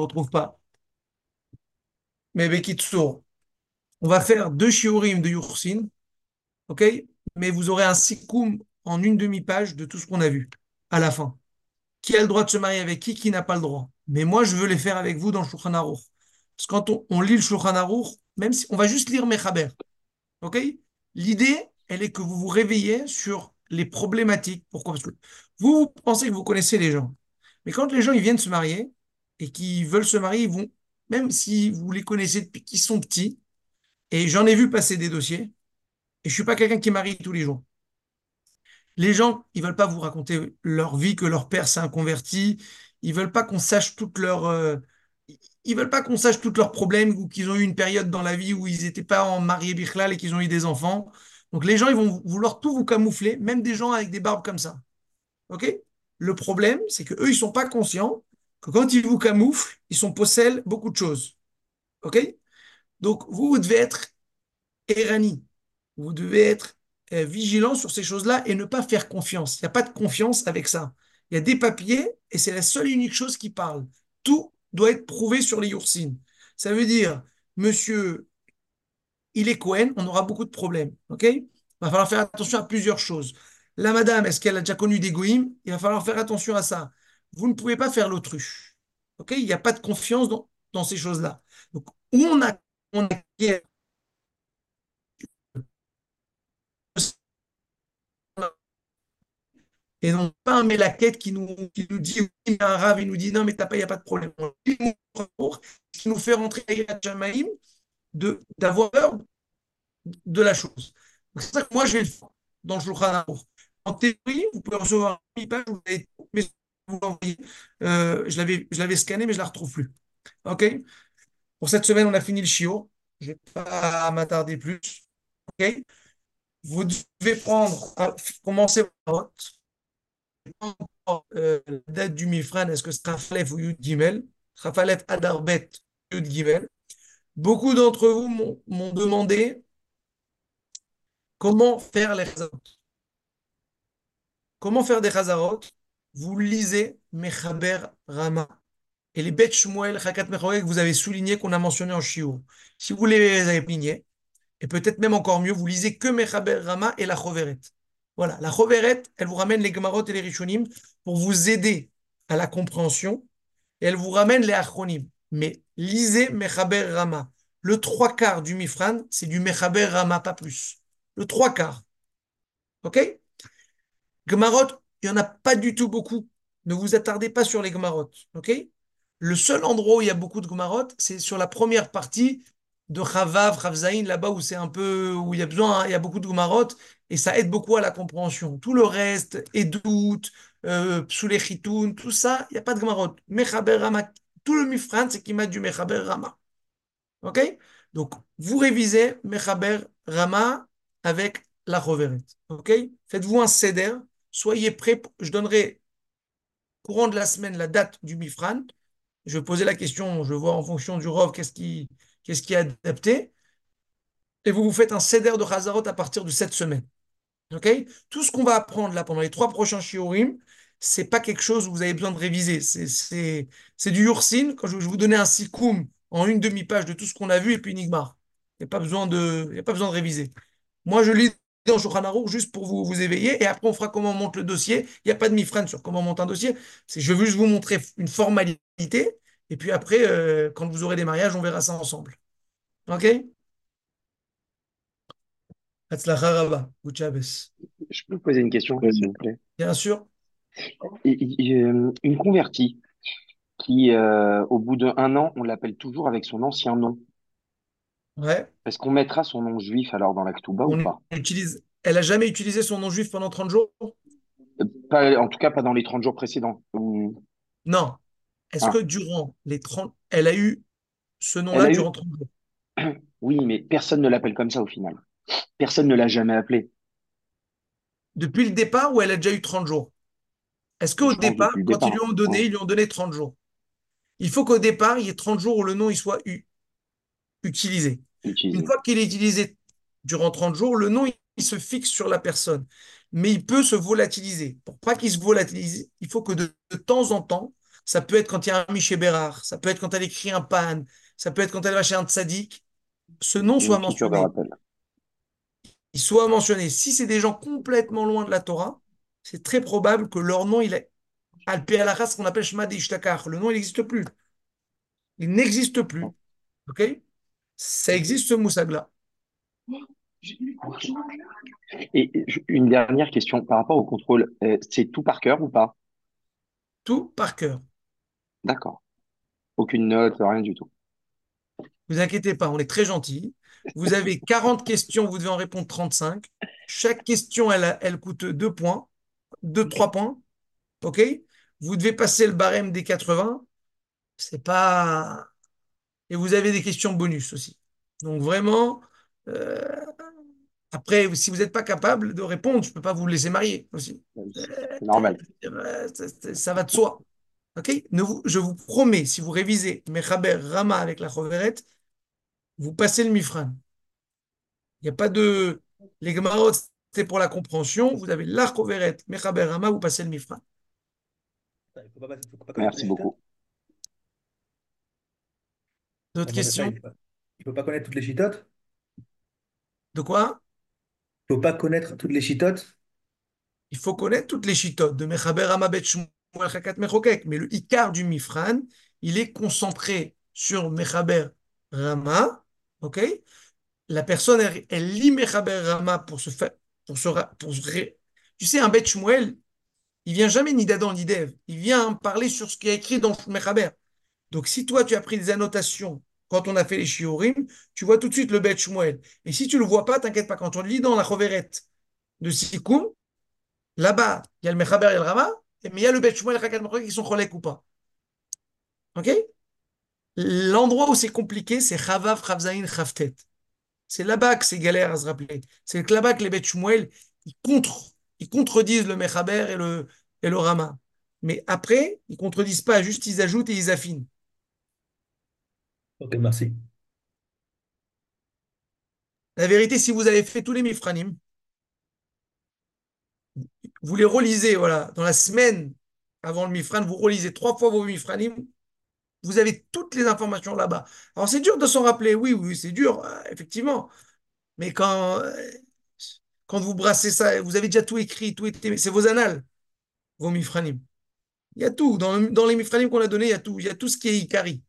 Retrouve pas. Mais Bekitsour, on va faire deux shiurim de Yursin, ok? Mais vous aurez un sikkum en une demi-page de tout ce qu'on a vu à la fin. Qui a le droit de se marier avec qui, qui n'a pas le droit? Mais moi, je veux les faire avec vous dans le Shulchan Aruch. Parce que quand on, lit le Shulchan même si on va juste lire Mechaber, ok? L'idée, elle est que vous vous réveillez sur les problématiques. Pourquoi? Parce que vous, vous pensez que vous connaissez les gens. Mais quand les gens ils viennent se marier et qu'ils veulent se marier, vont, même si vous les connaissez depuis qu'ils sont petits, et j'en ai vu passer des dossiers, et je suis pas quelqu'un qui marie tous les jours. Les gens, ils veulent pas vous raconter leur vie, que leur père s'est un converti. Ils veulent pas qu'on sache toutes leurs, euh, ils veulent pas qu'on sache tous leurs problèmes ou qu'ils ont eu une période dans la vie où ils n'étaient pas en marié et qu'ils ont eu des enfants. Donc les gens, ils vont vouloir tout vous camoufler, même des gens avec des barbes comme ça. Ok? Le problème, c'est que eux, ils sont pas conscients quand ils vous camouflent, ils sont possèdent beaucoup de choses. Ok? Donc vous, devez être Erani. Vous devez être euh, vigilant sur ces choses-là et ne pas faire confiance. Il n'y a pas de confiance avec ça. Il y a des papiers et c'est la seule et unique chose qui parle. Tout doit être prouvé sur les yoursines. Ça veut dire, monsieur, il est Cohen, on aura beaucoup de problèmes. OK? Il va falloir faire attention à plusieurs choses. La madame, est-ce qu'elle a déjà connu des goïms? Il va falloir faire attention à ça. Vous ne pouvez pas faire l'autruche. OK Il n'y a pas de confiance dans, dans ces choses-là. Donc, où on a, on acquiert et non pas un mélaquette qui nous, qui nous dit, oui, un rave, il nous dit, non, mais il n'y a pas de problème. Qui nous fait rentrer à Jamaïm d'avoir peur de la chose. C'est ça que moi, je vais le faire dans le Shulchan. En théorie, vous pouvez recevoir un page, mais vous l'envoyez. Euh, je l'avais, scanné, mais je la retrouve plus. OK? Pour cette semaine, on a fini le chiot. Je vais pas m'attarder plus. OK? Vous devez prendre, commencer votre vote euh, la date du Mifran, est-ce que c'est Rafalef ou Yud Gimel? Rafalef Adarbet Yud Gimel. Beaucoup d'entre vous m'ont demandé comment faire les. Comment faire des chazarot Vous lisez Mechaber Rama. Et les Bet Shmuel, Chakat Mechawek, vous avez souligné qu'on a mentionné en Shiur. Si vous les avez plignés, et peut-être même encore mieux, vous lisez que Mechaber Rama et la Choveret. Voilà, la Choveret, elle vous ramène les Gemarot et les Rishonim pour vous aider à la compréhension elle vous ramène les Achronim. Mais lisez Mechaber Rama. Le trois quarts du Mifran, c'est du Mechaber Rama, pas plus. Le trois quarts. Ok? Gemarot, il n'y en a pas du tout beaucoup. Ne vous attardez pas sur les Gemarot. Ok? Le seul endroit où il y a beaucoup de Gemarot, c'est sur la première partie de Chavav, Chavzaïn, là-bas où c'est un peu, où il y a besoin, hein, il y a beaucoup de Gemarot, et ça aide beaucoup à la compréhension. Tout le reste, Edout, euh, Psoulé tout ça, il n'y a pas de Gemarot. Mechaber Rama, tout le Mifran, c'est qu'il m'a du Mechaber Rama. Ok? Donc, vous révisez Mechaber Rama avec la Roveret. Ok? Faites-vous un ceder, soyez prêts, je donnerai courant de la semaine la date du Mifran, Je vais poser la question, je vois en fonction du rov qu'est-ce qui, est adapté. Et vous vous faites un céder de Hazarot à partir de cette semaine. Tout ce qu'on va apprendre là pendant les trois prochains shiurim, c'est pas quelque chose où vous avez besoin de réviser. C'est du Yursin. Quand je, vous donnais un sikoum en une demi-page de tout ce qu'on a vu et puis Nigmar. Il n'y a pas besoin de réviser. Moi, je lis dans Shulchan juste pour vous, vous éveiller et après on fera comment on monte le dossier. Il n'y a pas de mifran sur comment on monte un dossier. Je veux juste vous montrer une formalité et puis après, euh, quand vous aurez des mariages, on verra ça ensemble. Ok? Je peux vous poser une question, s'il vous plaît? Bien sûr. Euh, Une convertie qui, euh, au bout d'un an, on l'appelle toujours avec son ancien nom. Ouais. Est-ce qu'on mettra son nom juif alors dans la Ketouba ou pas? utilise, elle a jamais utilisé son nom juif pendant 30 jours? Pas, en tout cas, pas dans les 30 jours précédents. Non. Est-ce Ah. que durant les 30, elle a eu ce nom-là eu, durant 30 jours? Oui, mais personne ne l'appelle comme ça au final. Personne ne l'a jamais appelé. Depuis le départ ou elle a déjà eu 30 jours? Est-ce qu'au départ, quand départ. ils lui ont donné, Ouais. ils lui ont donné 30 jours? Il faut qu'au départ, il y ait 30 jours où le nom il soit utilisé. Une fois qu'il est utilisé durant 30 jours, le nom il, se fixe sur la personne. Mais il peut se volatiliser. Pour pas qu'il se volatilise, il faut que de, de temps en temps, ça peut être quand il y a un Miché Bérard, ça peut être quand elle écrit un pan, ça peut être quand elle va chez un tzaddik, ce nom soit mentionné. Il soit mentionné. Si c'est des gens complètement loin de la Torah, c'est très probable que leur nom, il est la race qu'on appelle Shema Ishtakar. Le nom, il n'existe plus. Il n'existe plus. OK? Ça existe ce moussag-là? Et je- une dernière question par rapport au contrôle. Euh, c'est tout par cœur ou pas? Tout par cœur. D'accord. Aucune note, rien du tout. Vous inquiétez pas, on est très gentil. Vous avez 40 questions, vous devez en répondre 35. Chaque question, elle, elle coûte 2 points, 2, 3 points. OK? Vous devez passer le barème des 80. C'est pas. Et vous avez des questions bonus aussi. Donc vraiment, euh, après, si vous n'êtes pas capable de répondre, je ne peux pas vous laisser marier aussi. C'est normal. Euh, ça- ça- Ça va de soi. OK? Ne vous- Je vous promets, si vous révisez Mechaber Rama avec la Choveret, vous passez le Mifran. Il n'y a pas de. Les Gemarot, c'est pour la compréhension. Vous avez la Choveret, Mechaber Rama, vous passez le Mifran. Merci beaucoup. D'autres questions Il il faut pas connaître toutes les chitotes. De quoi? Il faut pas connaître toutes les chitotes. Il faut connaître toutes les chitotes de Mechaber Rama Bet Shmuel Chakat Mechokek. Mais le Ikar du Mifran, il est concentré sur Mechaber Rama. OK? La personne, elle, elle lit Mechaber Rama pour se faire. Pour se, pour se ré- Tu sais, un Bet Shmuel, il vient jamais ni d'Adam ni d'Ève. Il vient parler sur ce qui est écrit dans Mechaber. Donc, si toi, tu as pris des annotations quand on a fait les shiurim, tu vois tout de suite le Bet Shmuel. Et si tu le vois pas, t'inquiète pas. Quand on lit dans la Choveret de Sikoum, là-bas, il y a le Mechaber et le Rama, mais il y a le Bet Shmuel et le Mechokek qui sont cholek ou pas. OK? L'endroit où c'est compliqué, c'est Chavav, Chavzaïn, Chavtet. C'est là-bas que c'est galère à se rappeler. C'est là-bas que les Bet Shmuel, ils, contre, ils contredisent le Mechaber et le, et Rama. Mais après, ils contredisent pas, juste ils ajoutent et ils affinent. Ok, merci. La vérité, si vous avez fait tous les Mifranim, vous les relisez, voilà, dans la semaine avant le Mifran, vous relisez trois fois vos Mifranim, vous avez toutes les informations là-bas. Alors c'est dur de s'en rappeler, oui, oui, c'est dur, euh, effectivement. Mais quand, euh, quand vous brassez ça, vous avez déjà tout écrit, tout été, c'est vos annales, vos Mifranim. Il y a tout. Dans, le- dans les Mifranim qu'on a donnés, il y a tout. Il y a tout ce qui est Ikari.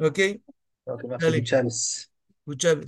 OK Ok, merci. Allez, Good chance. good job.